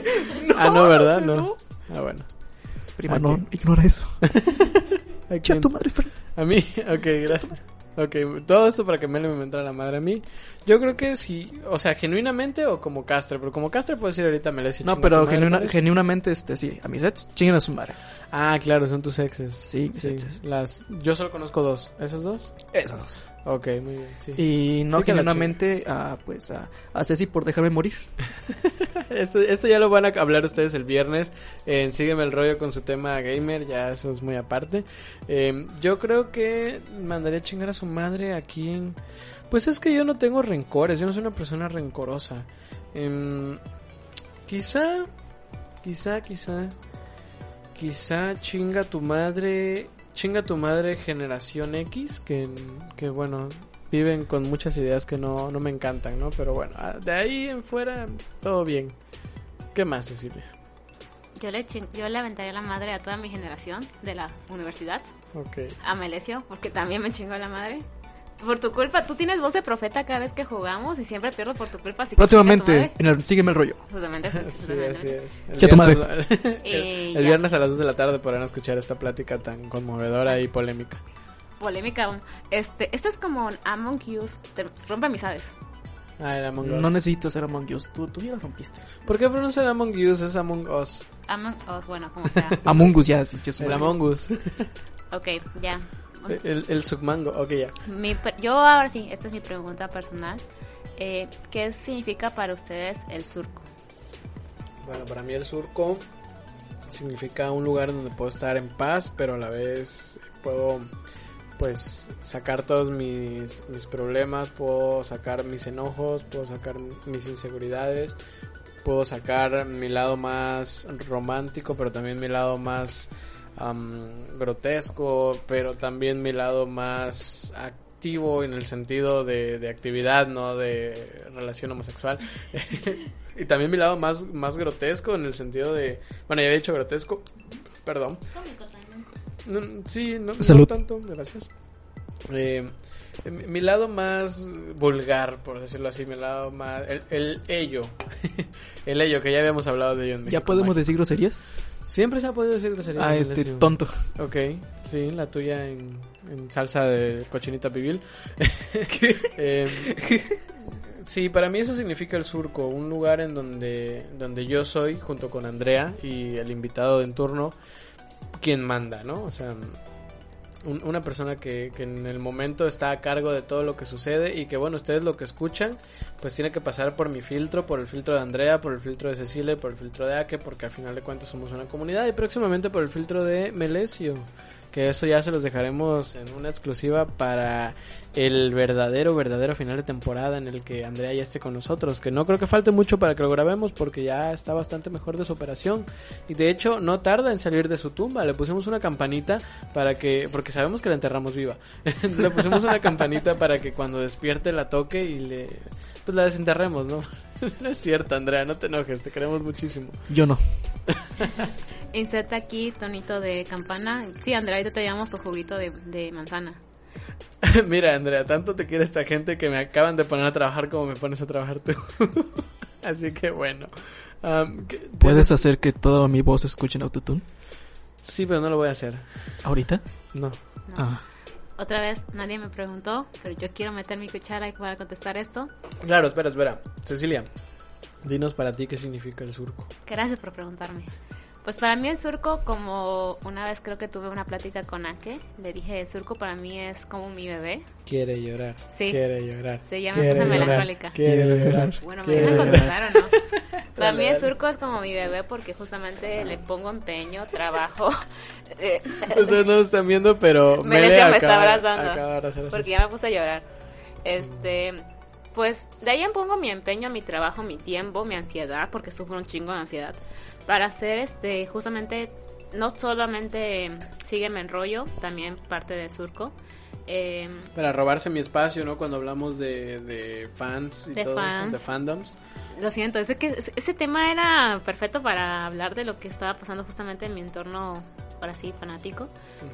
[laughs] ah, no, ¿verdad? No. Ah, bueno. Prima, ¿A no, ignora eso. Tu madre. A mí, ok, gracias. Ok, todo esto para que Mele me mentara la madre a mí. Yo creo que sí, o sea, genuinamente o como castre, pero como castre puedo decir ahorita Mele si No, pero genuinamente, este, sí, a mis sets, chinguen a su madre. Ah, claro, son tus exes. Sí, mis Sí, exes. las yo solo conozco dos. ¿Esas dos? Esas dos. Ok, muy bien, sí. Y no Sí, genuinamente a, pues, a, a Ceci por dejarme morir. [laughs] Esto, esto ya lo van a hablar ustedes el viernes. en Sígueme el rollo con su tema gamer, ya eso es muy aparte. Eh, yo creo que mandaría a chingar a su madre aquí en... Pues es que yo no tengo rencores, yo no soy una persona rencorosa. Em, quizá, quizá, quizá, quizá chinga tu madre, chinga tu madre generación X, que, que bueno, viven con muchas ideas que no, no me encantan, ¿no? Pero bueno, ah, de ahí en fuera, todo bien. ¿Qué más, Cecilia? Yo le, yo le aventaría la madre a toda mi generación de la universidad. Ok. A Melesio, porque también me chingó la madre. Por tu culpa, tú tienes voz de profeta cada vez que jugamos y siempre pierdo por tu culpa. Así que Próximamente, madre. en el Sígueme el rollo. Justamente, [laughs] Sí, justamente. así es. El tu madre. viernes, [laughs] el, viernes a las 2 de la tarde podrán escuchar esta plática tan conmovedora y polémica. Polémica. Este, este es como un Among Us. Te rompe amistades. Ah, el Among Us. No necesito ser Among Us. Tú, tú ya lo rompiste. ¿Por qué pronuncian Among Us? Es Among Us. Among Us, bueno, como sea. [laughs] Among Us ya, sí, que es El Among Us. ok, ya. El, el submango. Ok, ya. Mi yo ahora sí, esta es mi pregunta personal. Eh, ¿Qué significa para ustedes el surco? Bueno, para mí el surco significa un lugar donde puedo estar en paz, pero a la vez puedo pues sacar todos mis, mis problemas, puedo sacar mis enojos, puedo sacar mis inseguridades, puedo sacar mi lado más romántico, pero también mi lado más am, grotesco, pero también mi lado más activo en el sentido de, de actividad, no de relación homosexual. [laughs] y también mi lado más, más grotesco en el sentido de... Bueno, ya había dicho grotesco, perdón. No, sí, no, no Salud. tanto, gracias. Eh, mi, lado más vulgar, por decirlo así, mi lado más... El, el ello. [laughs] el ello, que ya habíamos hablado de ello en ¿Ya México podemos decir groserías? Siempre se ha podido decir groserías. Ah, este tonto. Ok, sí, la tuya en, en salsa de cochinita pibil. [laughs] Em, sí, para mí eso significa el surco, un lugar en donde, donde yo soy, junto con Andrea y el invitado en turno, quien manda, ¿no? O sea, un- una persona que, que en el momento está a cargo de todo lo que sucede y que, bueno, ustedes lo que escuchan, pues tiene que pasar por mi filtro, por el filtro de Andrea, por el filtro de Cecilia, por el filtro de Ake, porque al final de cuentas somos una comunidad y próximamente por el filtro de Melesio. Que eso ya se los dejaremos en una exclusiva para el verdadero, verdadero final de temporada en el que Andrea ya esté con nosotros. Que no creo que falte mucho para que lo grabemos porque ya está bastante mejor de su operación. Y de hecho no tarda en salir de su tumba. Le pusimos una campanita para que, porque sabemos que la enterramos viva. [laughs] le pusimos una campanita para que cuando despierte la toque y le, pues la desenterremos, ¿no? [laughs] no es cierto, Andrea, no te enojes, te queremos muchísimo. Yo no. [laughs] Inserta aquí tonito de campana. Sí, Andrea, ahorita te llevamos tu juguito de, de manzana. [laughs] Mira, Andrea, tanto te quiere esta gente que me acaban de poner a trabajar como me pones a trabajar tú. Así que bueno. Am, ¿qué- ¿Puedes hacer que toda mi voz escuche en autotune? Sí, pero no lo voy a hacer. ¿Ahorita? No. No. Ah. Otra vez, nadie me preguntó, pero yo quiero meter mi cuchara para contestar esto. Claro, espera, espera. Cecilia, dinos para ti qué significa el surco. Gracias por preguntarme. Pues para mí el surco, como una vez creo que tuve una plática con Ake, le dije, el surco para mí es como mi bebé. Quiere llorar. Sí. Quiere llorar. Sí, ya me quiere puse llorar, melancólica. Quiere llorar. Bueno, me dejan llorar. contestar o no. [laughs] Para Dale, mí el dale. surco es como mi bebé porque justamente le pongo empeño, trabajo. [laughs] Ustedes no lo están viendo, pero Mele me está acaba- abrazando. acaba abrazar porque ya me puse a llorar. Este, pues de ahí pongo mi empeño, mi trabajo, mi tiempo, mi ansiedad, porque sufro un chingo de ansiedad, para hacer este, justamente, no solamente sígueme en rollo, también parte de surco. Eh, Para robarse mi espacio, ¿no? Cuando hablamos de, de fans y De todo eso, fans. de fandoms. Lo siento, ese, que, ese tema era perfecto para hablar de lo que estaba pasando justamente en mi entorno, ahora sí, fanático.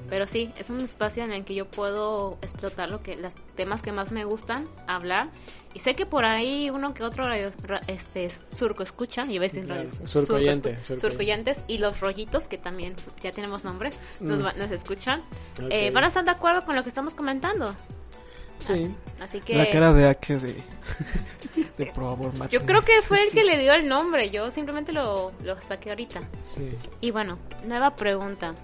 Pero sí, es un espacio en el que yo puedo explotar lo que, los temas que más me gustan, hablar. Y sé que por ahí uno que otro radio- ra- este surco escucha, y a veces Claro, radio- surco oyente, escu- surco surcoyentes y los rollitos que también ya tenemos nombre, nos, Mm. nos escuchan. Eh, van a estar de acuerdo con lo que estamos comentando. Sí. Así que La cara de Ake de... [laughs] de por favor, mátame. yo creo que fue el que le dio el nombre, yo simplemente lo, lo saqué ahorita. Sí. Y bueno, nueva pregunta.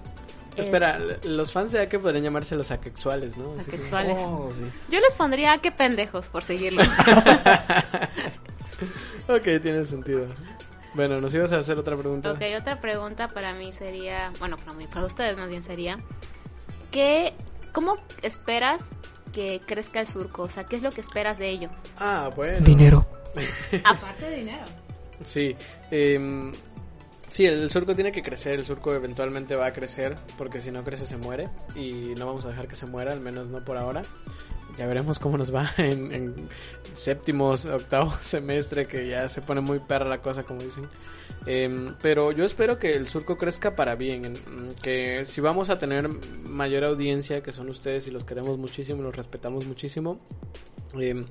Es- Espera, los fans de que podrían llamarse los asexuales, ¿no? Asexuales. Oh, sí. Yo les pondría qué pendejos por seguirlo. [laughs] Ok, tiene sentido. Bueno, nos ibas a hacer otra pregunta. ok, otra pregunta para mí sería, bueno, para mí, para ustedes más bien sería, ¿qué, ¿cómo esperas que crezca el surco? O sea, ¿qué es lo que esperas de ello? Ah, bueno. Dinero. [laughs] Aparte de dinero. Sí. em, sí, el surco tiene que crecer. El surco eventualmente va a crecer. Porque si no crece, se muere. Y no vamos a dejar que se muera, al menos no por ahora. Ya veremos cómo nos va [laughs] en, en séptimo, octavo [laughs] semestre, que ya se pone muy perra la cosa, como dicen. Em, pero yo espero que el surco crezca para bien, en- que si vamos a tener mayor audiencia, que son ustedes y los queremos muchísimo, los respetamos muchísimo, em,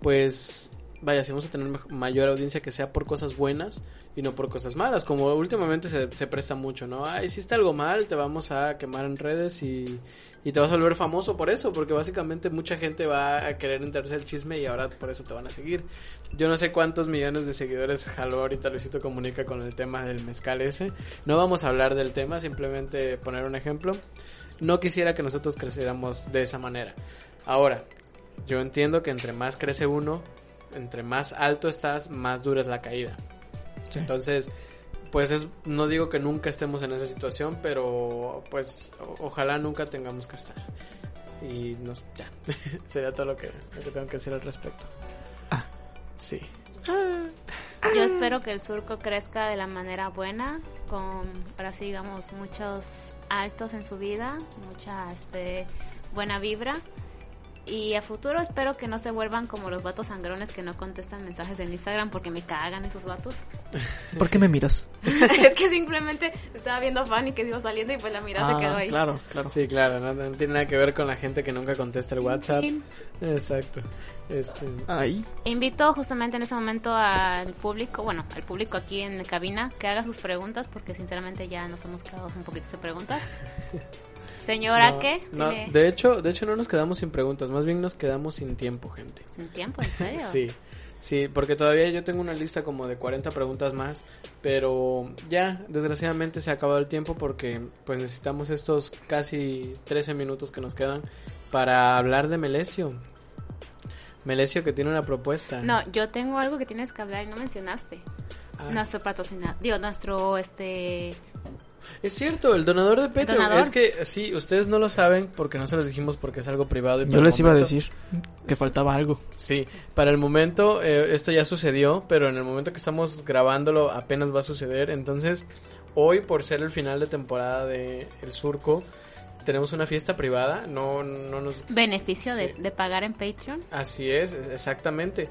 pues vaya, si vamos a tener mayor audiencia que sea por cosas buenas y no por cosas malas, como últimamente se, presta mucho, ¿no? Ah, hiciste algo mal, te vamos a quemar en redes y, y te vas a volver famoso por eso, porque básicamente mucha gente va a querer enterarse el chisme y ahora por eso te van a seguir. Yo no sé cuántos millones de seguidores jaló ahorita Luisito Comunica con el tema del mezcal ese. No vamos a hablar del tema, simplemente poner un ejemplo. No quisiera que nosotros creciéramos de esa manera. Ahora, yo entiendo que entre más crece uno, entre más alto estás, más dura es la caída. Entonces, pues es, no digo que nunca estemos en esa situación, pero pues o- ojalá nunca tengamos que estar. Y nos, ya, [laughs] sería todo lo que, lo que tengo que decir al respecto. Sí. Yo espero que el surco crezca de la manera buena, con, ahora sí, digamos, muchos altos en su vida, mucha este, buena vibra. Y a futuro espero que no se vuelvan como los vatos sangrones que no contestan mensajes en Instagram porque me cagan esos vatos. [laughs] ¿Por qué me miras? [laughs] es que simplemente estaba viendo Fanny que se iba saliendo y pues la mirada se quedó ahí. claro, claro. Sí, claro, no, no tiene nada que ver con la gente que nunca contesta el WhatsApp. Sí. Exacto. Este, Ahí. Invito justamente en ese momento al público, bueno, al público aquí en la cabina, que haga sus preguntas, porque sinceramente ya nos hemos quedado un poquito de preguntas. [laughs] Señora, no, ¿qué? no, de hecho, de hecho no nos quedamos sin preguntas, más bien nos quedamos sin tiempo, gente. ¿Sin tiempo? ¿En serio? [laughs] Sí, sí, porque todavía yo tengo una lista como de 40 preguntas más, pero ya, desgraciadamente se ha acabado el tiempo porque pues necesitamos estos casi 13 minutos que nos quedan para hablar de Melesio. Melesio que tiene una propuesta. No, yo tengo algo que tienes que hablar y no mencionaste. Ah, Nuestro patrocinador, digo, nuestro, este... Es cierto, el donador de Patreon. Donador. Es que sí, ustedes no lo saben porque no se los dijimos porque es algo privado. Y Yo les iba a decir que faltaba algo. Sí, para el momento eh, esto ya sucedió, pero en el momento que estamos grabándolo apenas va a suceder. Entonces, hoy por ser el final de temporada de El Surco, tenemos una fiesta privada. No, no nos. Beneficio de, Sí. de pagar en Patreon. Así es, exactamente.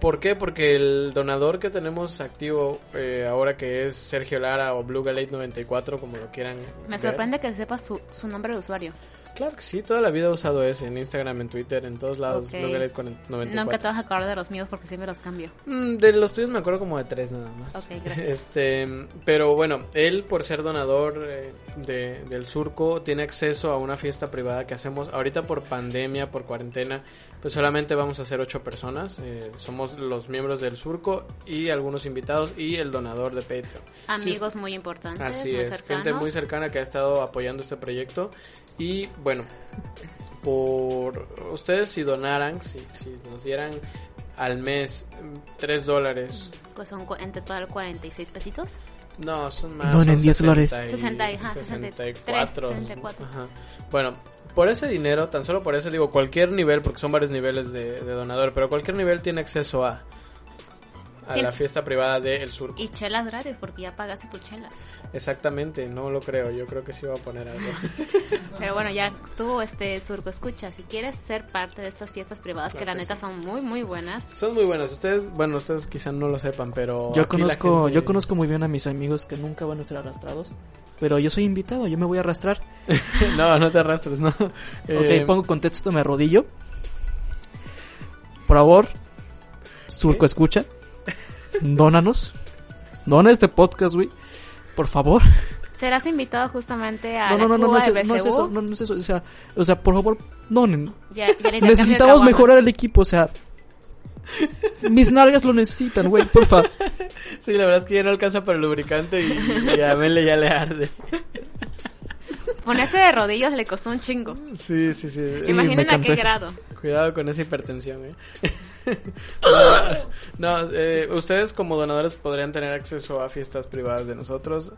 ¿Por qué? Porque el donador que tenemos activo eh, ahora que es Sergio Lara o Blue Galate 94, como lo quieran. Me ver. sorprende que sepas su, su nombre de usuario. Claro que sí, toda la vida he usado ese, en Instagram, en Twitter, en todos lados. Ok. Blue Galate 94. Nunca te vas a acordar de los míos porque siempre los cambio. Mm, De los tuyos me acuerdo como de tres nada más. [laughs] Gracias. Este, pero bueno, él por ser donador eh, de, del surco tiene acceso a una fiesta privada que hacemos ahorita por pandemia, por cuarentena. Pues solamente vamos a ser ocho personas. eh, somos los miembros del surco y algunos invitados y el donador de Patreon. Amigos muy importantes, Así muy es, cercanos. gente muy cercana que ha estado apoyando este proyecto. Y bueno, por ustedes si donaran, si, si nos dieran al mes 3 dólares. Pues son en total 46 pesitos. No, son más. No, son en 10 dólares. 60 y- ajá, 64. 64. Ajá. Bueno, por ese dinero, tan solo por ese, digo, cualquier nivel, porque son varios niveles de, de donador, pero cualquier nivel tiene acceso a. A la fiesta privada de El Sur. Y chelas gratis porque ya pagaste tus chelas. Exactamente, no lo creo. Yo creo que sí va a poner algo. [laughs] Pero bueno, ya tú, este Surco, escucha, si quieres ser parte de estas fiestas privadas, que la que neta sí. son muy, muy buenas. Son muy buenos. Ustedes, bueno, ustedes quizás no lo sepan, pero. Yo conozco, gente- yo conozco muy bien a mis amigos que nunca van a ser arrastrados. Pero yo soy invitado, yo me voy a arrastrar. [laughs] no, no te arrastres, no. Eh, ok, pongo contexto, me arrodillo. Por favor, Surco escucha. Dónanos. Dona este podcast, güey. Por favor. Serás invitado justamente a No, no, no, no, no es, no es eso, no, no es eso. O sea, o sea, por favor, donen. Ya- ya Necesitamos mejorar el equipo, o sea. Mis nalgas lo necesitan, güey, porfa. Sí, la verdad es que ya no alcanza para el lubricante y, y a Mele ya le arde. Ponerse de rodillas le costó un chingo. Sí, sí, sí. Sí, Imaginen a qué grado. Cuidado con esa hipertensión, eh. [laughs] no, eh, ustedes como donadores podrían tener acceso a fiestas privadas de nosotros.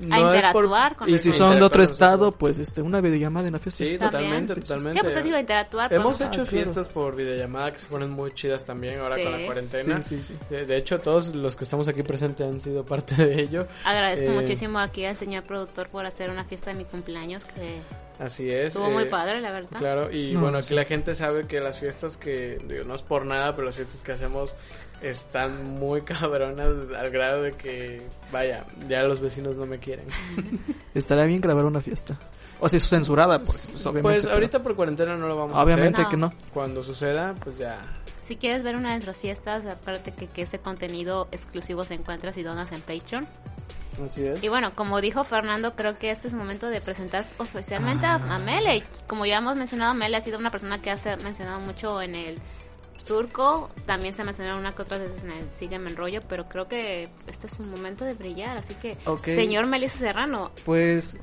No es por- interactuar con Y si son de otro Interactuar estado, nosotros. pues este una videollamada en la fiesta. Sí, También. totalmente, totalmente. Sí, pues digo, interactuar. Hemos con- hecho Ah, claro. fiestas por videollamada que se ponen muy chidas también ahora Sí. con la cuarentena. Sí, sí, sí. De, de hecho, todos los que estamos aquí presentes han sido parte de ello. Agradezco Eh, muchísimo aquí al señor productor por hacer una fiesta de mi cumpleaños que Así es. estuvo eh, muy padre, la verdad. Claro, y No, bueno, aquí sí. la gente sabe que las fiestas que, digo, no es por nada, pero las fiestas que hacemos están muy [laughs] cabronas al grado de que, vaya, ya los vecinos no me quieren. [laughs] Estaría bien grabar una fiesta. O sea, censurada, pues, pues, obviamente. Pues pero- ahorita por cuarentena no lo vamos a Obviamente hacer. que no. Cuando suceda, pues ya. Si quieres ver una de nuestras fiestas, aparte que, que este contenido exclusivo se encuentra si donas en Patreon. Así es. Y bueno, como dijo Fernando, creo que este es momento de presentar oficialmente a, Ah. a Mele. Como ya hemos mencionado, Mele ha sido una persona que ha mencionado mucho en el surco. También se mencionó una que otras veces en el Sígueme en rollo, pero creo que este es un momento de brillar. Así que, señor Melissa Serrano, Pues,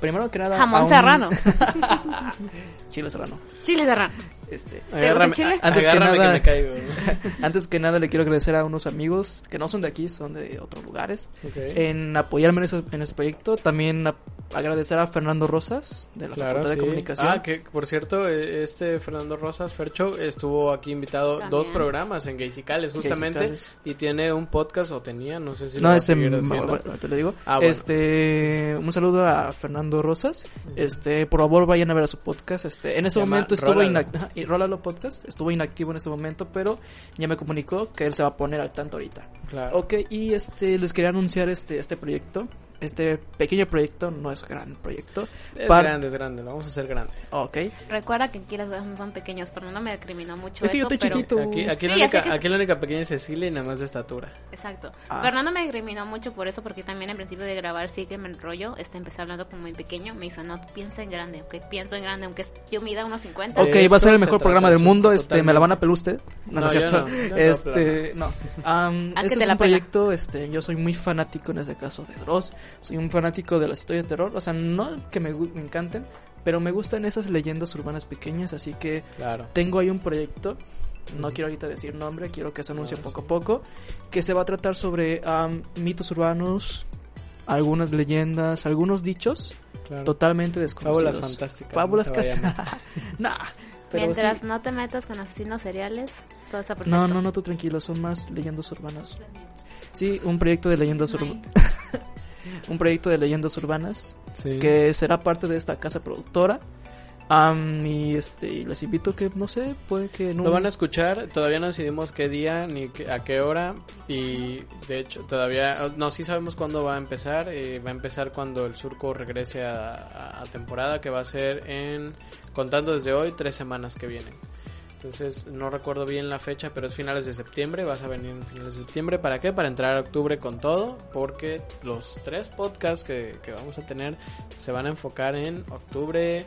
primero que nada. jamón un- serrano. [laughs] Chile serrano. Chile Serrano. Este, Agárrame, chile? a- Antes que agárrame nada- me caigo. [laughs] antes que nada le quiero agradecer a unos amigos que no son de aquí, son de otros lugares, Ok. en apoyarme en ese, en ese proyecto. También a- agradecer a Fernando Rosas, de la Claro, Facultad sí. de Comunicación. Ah, que por cierto, eh, este Fernando Rosas Fercho estuvo aquí invitado También. dos programas en Gaysicales justamente Gaysicales. y tiene un podcast o tenía, no sé si lo No, a este, bueno, te lo digo. Ah, bueno. Este, un saludo a Fernando Rosas. Este, por favor vayan a ver a su podcast. Este, en este Se llama momento estuvo inactivo, y Rólalo Podcast, estuvo inactivo en ese momento, pero ya me comunicó que él se va a poner al tanto ahorita. Claro. Ok, y este, les quería anunciar este, este proyecto. Este pequeño proyecto, no es gran proyecto. Es Par- grande, es grande, lo vamos a hacer grande. Ok. Recuerda que aquí las cosas no son pequeños. Fernando me recriminó mucho Es que yo eso, estoy pero- chiquito. Aquí, aquí, Sí, la única, que- aquí la única pequeña es Cecilia y nada más de estatura. Exacto. Ah. Fernando me recriminó mucho por eso, porque también en principio de grabar sí que me enrollo. Este, empecé hablando como muy pequeño. Me dijo, no, piensa en grande, ok, pienso en grande, aunque yo mida unos 50. Ok, va a ser el se mejor trata programa el del mundo. Este, me la van a pelar usted. No, no, No, yo no, yo no, este, no. Que este te es un proyecto, este, yo soy muy fanático en este caso de Dross. Soy un fanático de las historias de terror. O sea, no que me, me encanten, pero me gustan esas leyendas urbanas pequeñas. Así que Claro. tengo ahí un proyecto. No quiero ahorita decir nombre, quiero que se anuncie poco a poco. Que se va a tratar sobre am, mitos urbanos, algunas leyendas, algunos dichos claro. totalmente desconocidos. Fábulas fantásticas. Fábulas ¿no? Casi. [laughs] nah, Mientras sí. no te metas con asesinos seriales, todo está perfecto. No, no, no, tú tranquilo, son más leyendas urbanas. Sí, un proyecto de leyendas urbanas. [laughs] un proyecto de leyendas urbanas Sí. que será parte de esta casa productora. Y este, y les invito que, no sé, puede que un... Lo van a escuchar, todavía no decidimos qué día ni a qué hora y de hecho todavía, no, sí sabemos cuándo va a empezar, eh, va a empezar cuando el surco regrese a, a- a temporada que va a ser en, contando desde hoy, tres semanas que vienen. Entonces no recuerdo bien la fecha, pero es finales de septiembre, vas a venir en finales de septiembre, ¿para qué? Para entrar a octubre con todo, porque los tres podcasts que, que vamos a tener se van a enfocar en octubre,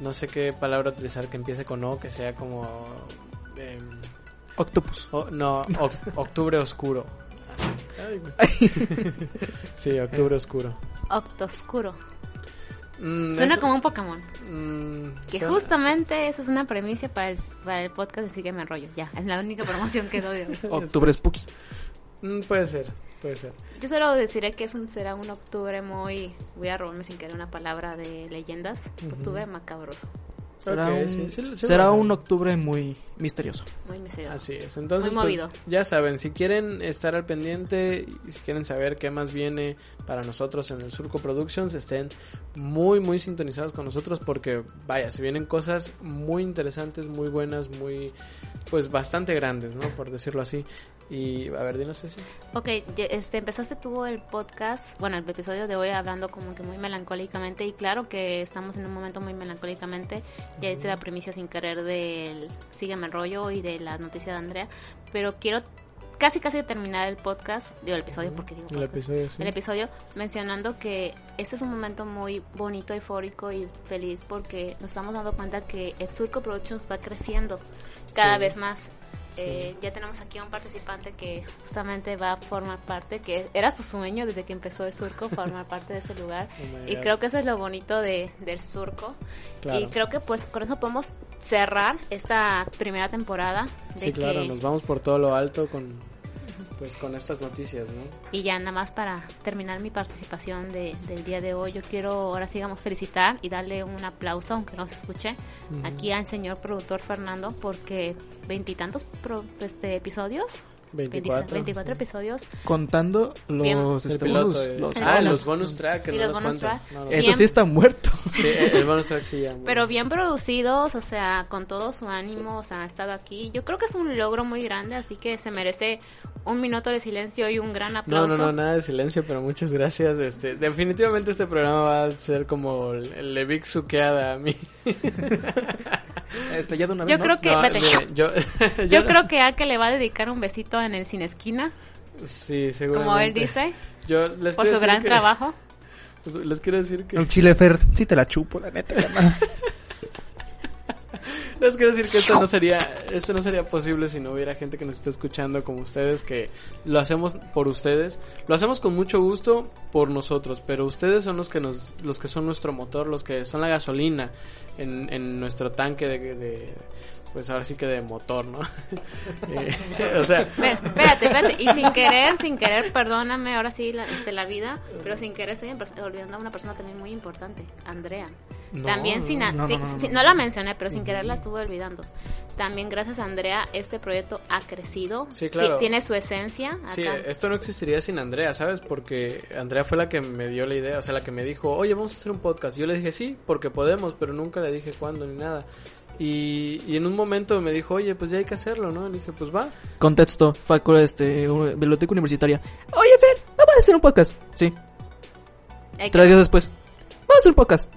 no sé qué palabra utilizar que empiece con O, que sea como... em, Octopus. o- no, oc- [laughs] octubre oscuro. [laughs] Sí, octubre oscuro. Octoscuro. Mm, Suena eso- como un Pokémon. mm, Que suena- justamente eso es una premisa para el, para el podcast de Sígueme el rollo. Ya, es la única promoción que doy. [laughs] Octubre Spooky. Mm, puede ser, puede ser. Yo solo deciré que es un, será un octubre muy... Voy a robarme sin querer una palabra de leyendas. Octubre macabroso. Será, un, sí, sí, sí será va a ser. un octubre muy misterioso. Muy misterioso. Así es, entonces Muy pues, movido. ya saben, si quieren estar al pendiente y si quieren saber qué más viene para nosotros en el Surco Productions, estén muy muy sintonizados con nosotros porque vaya, se vienen cosas muy interesantes, muy buenas, muy pues bastante grandes, ¿no? Por decirlo así. Y a ver, dinos ese. Ok, este, empezaste tú el podcast, bueno, el episodio de hoy hablando como que muy melancólicamente y claro que estamos en un momento muy melancólicamente, ya hice la primicia sin querer del Sígueme el rollo y de la noticia de Andrea, pero quiero casi casi terminar el podcast, digo el episodio porque digo El episodio sí. el episodio mencionando que este es un momento muy bonito, eufórico y feliz porque nos estamos dando cuenta que el Surco Productions va creciendo cada Sí. vez más. Eh, ya tenemos aquí a un participante que justamente va a formar parte, que era su sueño desde que empezó el surco, [laughs] formar parte de ese lugar. Oh y creo que eso es lo bonito de, del surco. Claro. Y creo que pues con eso podemos cerrar esta primera temporada. De Sí, claro, que- nos vamos por todo lo alto con pues con estas noticias, ¿no? Y ya nada más para terminar mi participación de, del día de hoy, yo quiero ahora sí vamos felicitar y darle un aplauso, aunque no se escuche, aquí al señor productor Fernando, porque veintitantos pro- este, episodios, 24. 24 episodios, Contando los, este, piloto, bonus, eh. los ah, bonus. los bonus track, que Y no los nos bonus cuentan. track. No, no. Bien. Eso sí está muerto. Sí, el bonus track sí ya. pero bien. producidos, o sea, con todo su ánimo, o sea, ha estado aquí. Yo creo que es un logro muy grande, así que se merece un minuto de silencio y un gran No, aplauso. no, no, nada de silencio, pero muchas gracias. Este, definitivamente este programa va a ser como de Big Sukeada a mí. Este, ya de una Yo vez, ¿no? creo que, No, mire, [laughs] [laughs] yo, yo creo que a que le va a dedicar un besito en el sin esquina, sí, seguramente. como él dice, Yo les por su gran que- trabajo. Les quiero decir que El chile Fer, sí te la chupo, la neta, carnal. [laughs] les quiero decir que esto no sería esto no sería posible si no hubiera gente que nos esté escuchando como ustedes que lo hacemos por ustedes, lo hacemos con mucho gusto por nosotros, pero ustedes son los que nos los que son nuestro motor, los que son la gasolina en, en nuestro tanque de, de pues ahora sí que de motor, ¿no? [laughs] Eh, o sea, Espérate, espérate. Y sin querer, sin querer, perdóname ahora sí la, este, la vida, pero sin querer estoy olvidando a una persona también muy importante, Andrea. No, también sin, no, no, sin- no, sin- la mencioné, pero sin querer la estuve olvidando. También gracias a Andrea este proyecto ha crecido. Sí, claro. Ti- Tiene su esencia. Acá. Sí, esto no existiría sin Andrea, ¿sabes? Porque Andrea fue la que me dio la idea, o sea, la que me dijo, oye, vamos a hacer un podcast. Yo le dije, sí, porque podemos, pero nunca le dije cuándo ni nada. Y, y en un momento me dijo, oye, pues ya hay que hacerlo, ¿no? Le dije, pues va. Contexto, facultad, este, biblioteca universitaria. Oye, Fer, vamos a hacer un podcast. Sí. Tres días después. Vamos a hacer un podcast.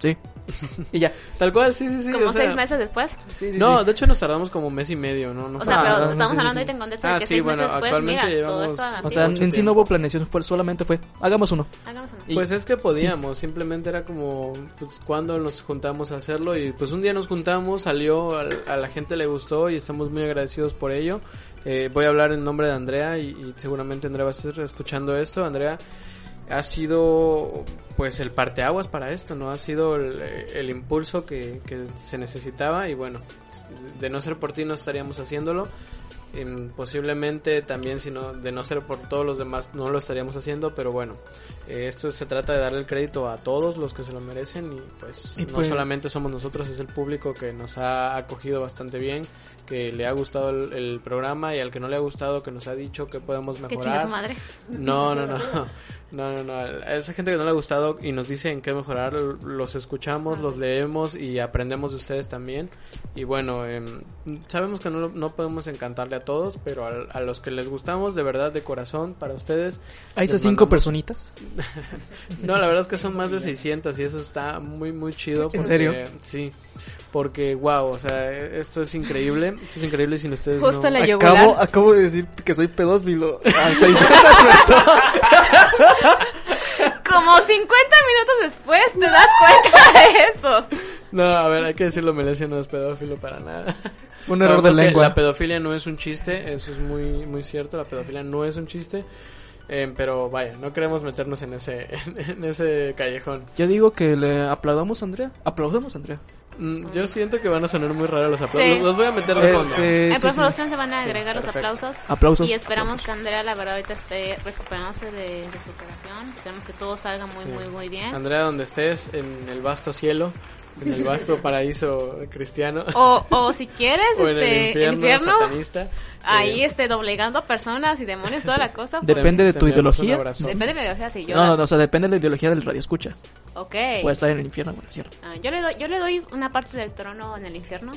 Sí. [laughs] Y ya. Tal cual, sí, sí, sí. como o sea, seis meses después. Sí, sí, No, sí. de hecho nos tardamos como mes y medio, ¿no? no O sea, pero estamos sí, sí, hablando sí. ahorita en contexto Ah, de que sí, seis bueno, meses después, actualmente mira, todo llevamos- esto O sea, en sí no hubo planeación, fue, solamente fue, hagamos uno. hagamos uno. Y- Pues es que podíamos, simplemente era como, pues, cuando nos juntamos a hacerlo y pues un día nos juntamos, salió, al- a, la gente le gustó y estamos muy agradecidos por ello. Eh, voy a hablar en nombre de Andrea y, y seguramente Andrea va a estar escuchando esto. Andrea ha sido pues el parteaguas para esto, ¿no? Ha sido el, el impulso que, que se necesitaba y bueno, de no ser por ti no estaríamos haciéndolo. Em, posiblemente también si no, de no ser por todos los demás no lo estaríamos haciendo, pero bueno, eh, esto se trata de darle el crédito a todos los que se lo merecen y pues Y no pues- solamente somos nosotros, es el público que nos ha acogido bastante bien, que le ha gustado el, el programa y al que no le ha gustado que nos ha dicho que podemos mejorar. su madre. No, no, no. No, no, no. A esa gente que no le ha gustado y nos dice en qué mejorar, los escuchamos, los leemos y aprendemos de ustedes también. Y bueno, em, sabemos que no, no podemos encantarle a todos, pero a, a los que les gustamos, de verdad, de corazón, para ustedes. Ahí está les cinco mandamos- personitas. [laughs] No, la verdad es que son más de 600 y eso está muy, muy chido. ¿En porque- serio? Sí. Porque, wow, o sea, esto es increíble. Esto es increíble sin ustedes. Justo no... la Acabo, de decir que soy pedófilo. A 600 personas. [laughs] Como 50 minutos después te das cuenta de eso. No, a ver, hay que decirlo, Melesio no es pedófilo para nada. Un error de Sabemos que lengua. La pedofilia no es un chiste, eso es muy, muy cierto, la pedofilia no es un chiste. Eh, pero vaya, no queremos meternos en ese, [laughs] en, ese callejón. Yo digo que le aplaudamos a Andrea. Aplaudamos a Andrea. Mm, yo siento que van a sonar muy raros los aplausos. Sí. Los voy a meter de fondo. Este, En sí, sí. postproducción se van a agregar los perfecto. aplausos. Aplausos. Y esperamos que Andrea, la verdad, ahorita esté recuperándose de, de su operación. Esperamos que todo salga muy, Sí. muy, muy bien. Andrea, donde estés, en el vasto cielo, en el vasto [laughs] paraíso cristiano, O, o si quieres, [laughs] o en el este, infierno, infierno, satanista. ahí eh, este, doblegando personas y demonios, toda la cosa. De- Depende de tu ideología. Depende de mi ideología, si yo No, la- no, no, o sea, depende de la ideología del radio escucha. Ok. Puede estar en el infierno, bueno, cierto. Ah, yo, le doy, yo le doy una parte del trono en el infierno.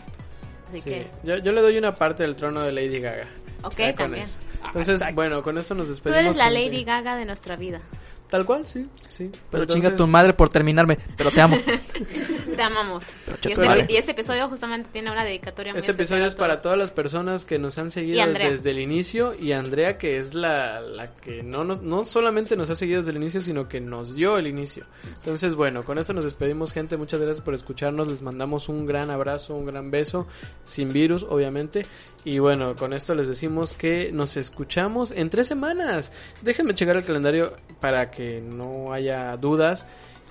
Así Sí. que, Yo, yo le doy una parte del trono de Lady Gaga. ok, también. eso. Entonces, bueno, con esto nos Tú despedimos. eres la. Lady Gaga de nuestra vida. Tal cual, sí, sí. Pero Entonces, chinga tu madre por terminarme, pero te amo. [laughs] Te amamos. Y este, y este episodio justamente tiene una dedicatoria muy Este episodio es para todas las personas que nos han seguido desde el inicio y Andrea que es la, la que no, nos, no solamente nos ha seguido desde el inicio, sino que nos dio el inicio. Entonces, bueno, con esto nos despedimos gente, muchas gracias por escucharnos, les mandamos un gran abrazo, un gran beso, sin virus obviamente. Y bueno, con esto les decimos que nos escuchamos en tres semanas. Déjenme checar el calendario para que no haya dudas.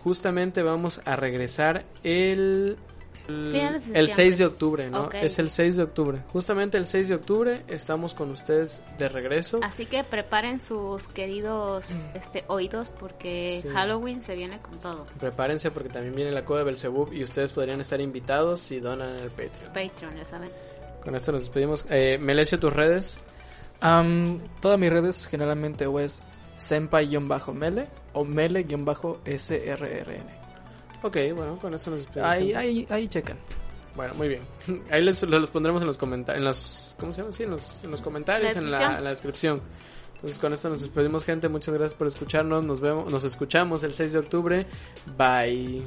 Justamente vamos a regresar el... El, Finales de el septiembre. 6 de octubre, ¿no? Es el 6 de octubre. Justamente el 6 de octubre estamos con ustedes de regreso. Así que preparen sus queridos este, oídos porque Sí. Halloween se viene con todo. Prepárense porque también viene la coda de Belzebub y ustedes podrían estar invitados si donan en el Patreon. Patreon, ya saben. Con esto nos despedimos. Eh, Melesio, tus redes. Todas mis redes generalmente o es senpai-mele o mele-srrn. Ok, bueno, con esto nos despedimos. Ahí, ahí, ahí checan. Bueno, muy bien. [laughs] Ahí les, los pondremos en los comentarios, en los, ¿cómo se llama? Sí, en los, en los comentarios, La en la, descripción. en la descripción. Entonces con esto nos despedimos gente, muchas gracias por escucharnos, nos vemos, nos escuchamos el 6 de octubre. Bye.